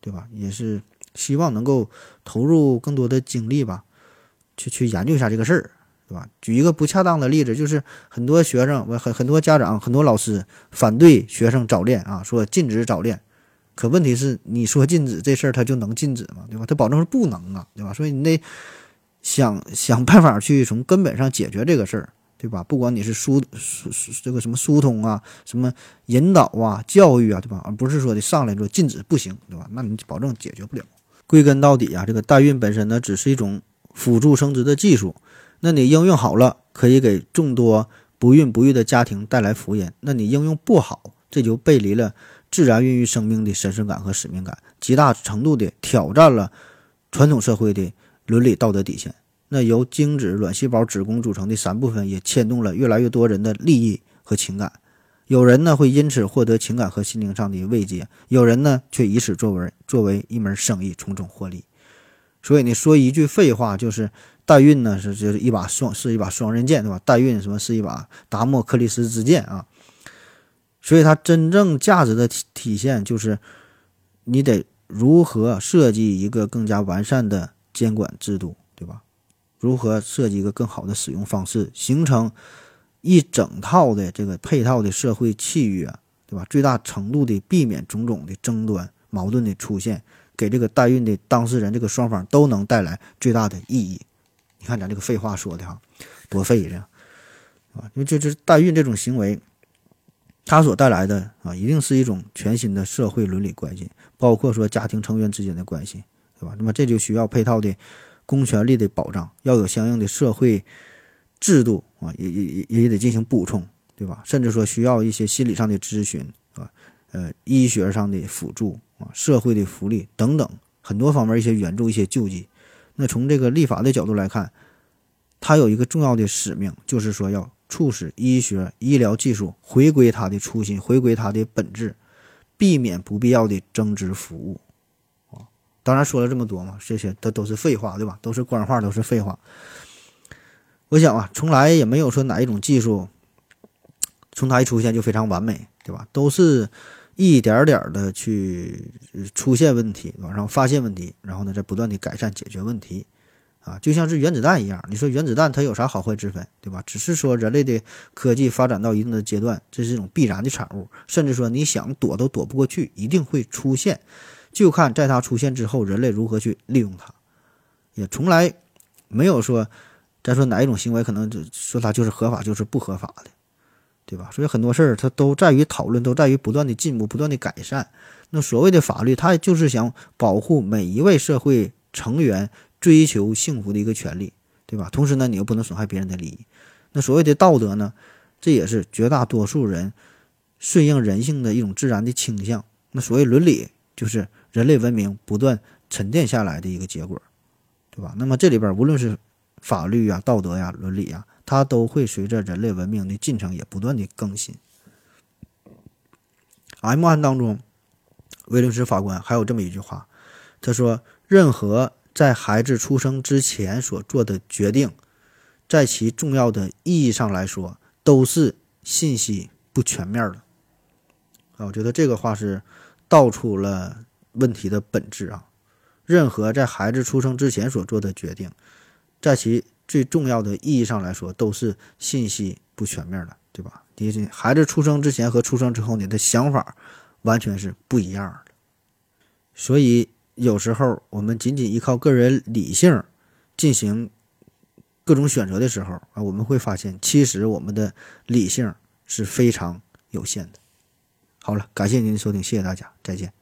对吧？也是希望能够投入更多的精力吧，去去研究一下这个事儿。对吧？举一个不恰当的例子，就是很多学生、很很多家长、很多老师反对学生早恋啊，说禁止早恋。可问题是，你说禁止这事儿，他就能禁止吗？对吧？他保证是不能啊，对吧？所以你得想想办法去从根本上解决这个事儿，对吧？不管你是疏疏这个什么疏通啊，什么引导啊、教育啊，对吧？而不是说的上来说禁止不行，对吧？那你保证解决不了。归根到底啊，这个代孕本身呢，只是一种辅助生殖的技术。那你应用好了，可以给众多不孕不育的家庭带来福音；那你应用不好，这就背离了自然孕育生命的神圣感和使命感，极大程度的挑战了传统社会的伦理道德底线。那由精子、卵细胞、子宫组成的三部分，也牵动了越来越多人的利益和情感。有人呢会因此获得情感和心灵上的慰藉，有人呢却以此作为作为一门生意，从中获利。所以你说一句废话就是。代孕呢是就是一把双是一把双刃剑，对吧？代孕什么是一把达摩克利斯之剑啊？所以它真正价值的体体现就是，你得如何设计一个更加完善的监管制度，对吧？如何设计一个更好的使用方式，形成一整套的这个配套的社会契约，对吧？最大程度的避免种种的争端矛盾的出现，给这个代孕的当事人这个双方都能带来最大的意义。你看咱这个废话说的哈，多废人，啊，因为这这代孕这种行为，它所带来的啊，一定是一种全新的社会伦理关系，包括说家庭成员之间的关系，对吧？那么这就需要配套的公权力的保障，要有相应的社会制度啊，也也也也得进行补充，对吧？甚至说需要一些心理上的咨询啊，呃，医学上的辅助啊，社会的福利等等很多方面一些援助、一些救济。那从这个立法的角度来看，它有一个重要的使命，就是说要促使医学医疗技术回归它的初心，回归它的本质，避免不必要的增值服务。啊，当然说了这么多嘛，这些都都是废话，对吧？都是官话，都是废话。我想啊，从来也没有说哪一种技术从它一出现就非常完美，对吧？都是。一点点的去出现问题，往上发现问题，然后呢，再不断的改善解决问题，啊，就像是原子弹一样。你说原子弹它有啥好坏之分，对吧？只是说人类的科技发展到一定的阶段，这是一种必然的产物，甚至说你想躲都躲不过去，一定会出现。就看在它出现之后，人类如何去利用它。也从来没有说，再说哪一种行为可能就说它就是合法，就是不合法的。对吧？所以很多事儿它都在于讨论，都在于不断的进步、不断的改善。那所谓的法律，它就是想保护每一位社会成员追求幸福的一个权利，对吧？同时呢，你又不能损害别人的利益。那所谓的道德呢，这也是绝大多数人顺应人性的一种自然的倾向。那所谓伦理，就是人类文明不断沉淀下来的一个结果，对吧？那么这里边无论是法律呀、道德呀、伦理呀，它都会随着人类文明的进程也不断的更新。M 案当中，威廉斯法官还有这么一句话，他说：“任何在孩子出生之前所做的决定，在其重要的意义上来说，都是信息不全面的。”啊，我觉得这个话是道出了问题的本质啊！任何在孩子出生之前所做的决定，在其最重要的意义上来说，都是信息不全面的，对吧？你孩子出生之前和出生之后，你的想法完全是不一样的。所以有时候我们仅仅依靠个人理性进行各种选择的时候啊，我们会发现，其实我们的理性是非常有限的。好了，感谢您的收听，谢谢大家，再见。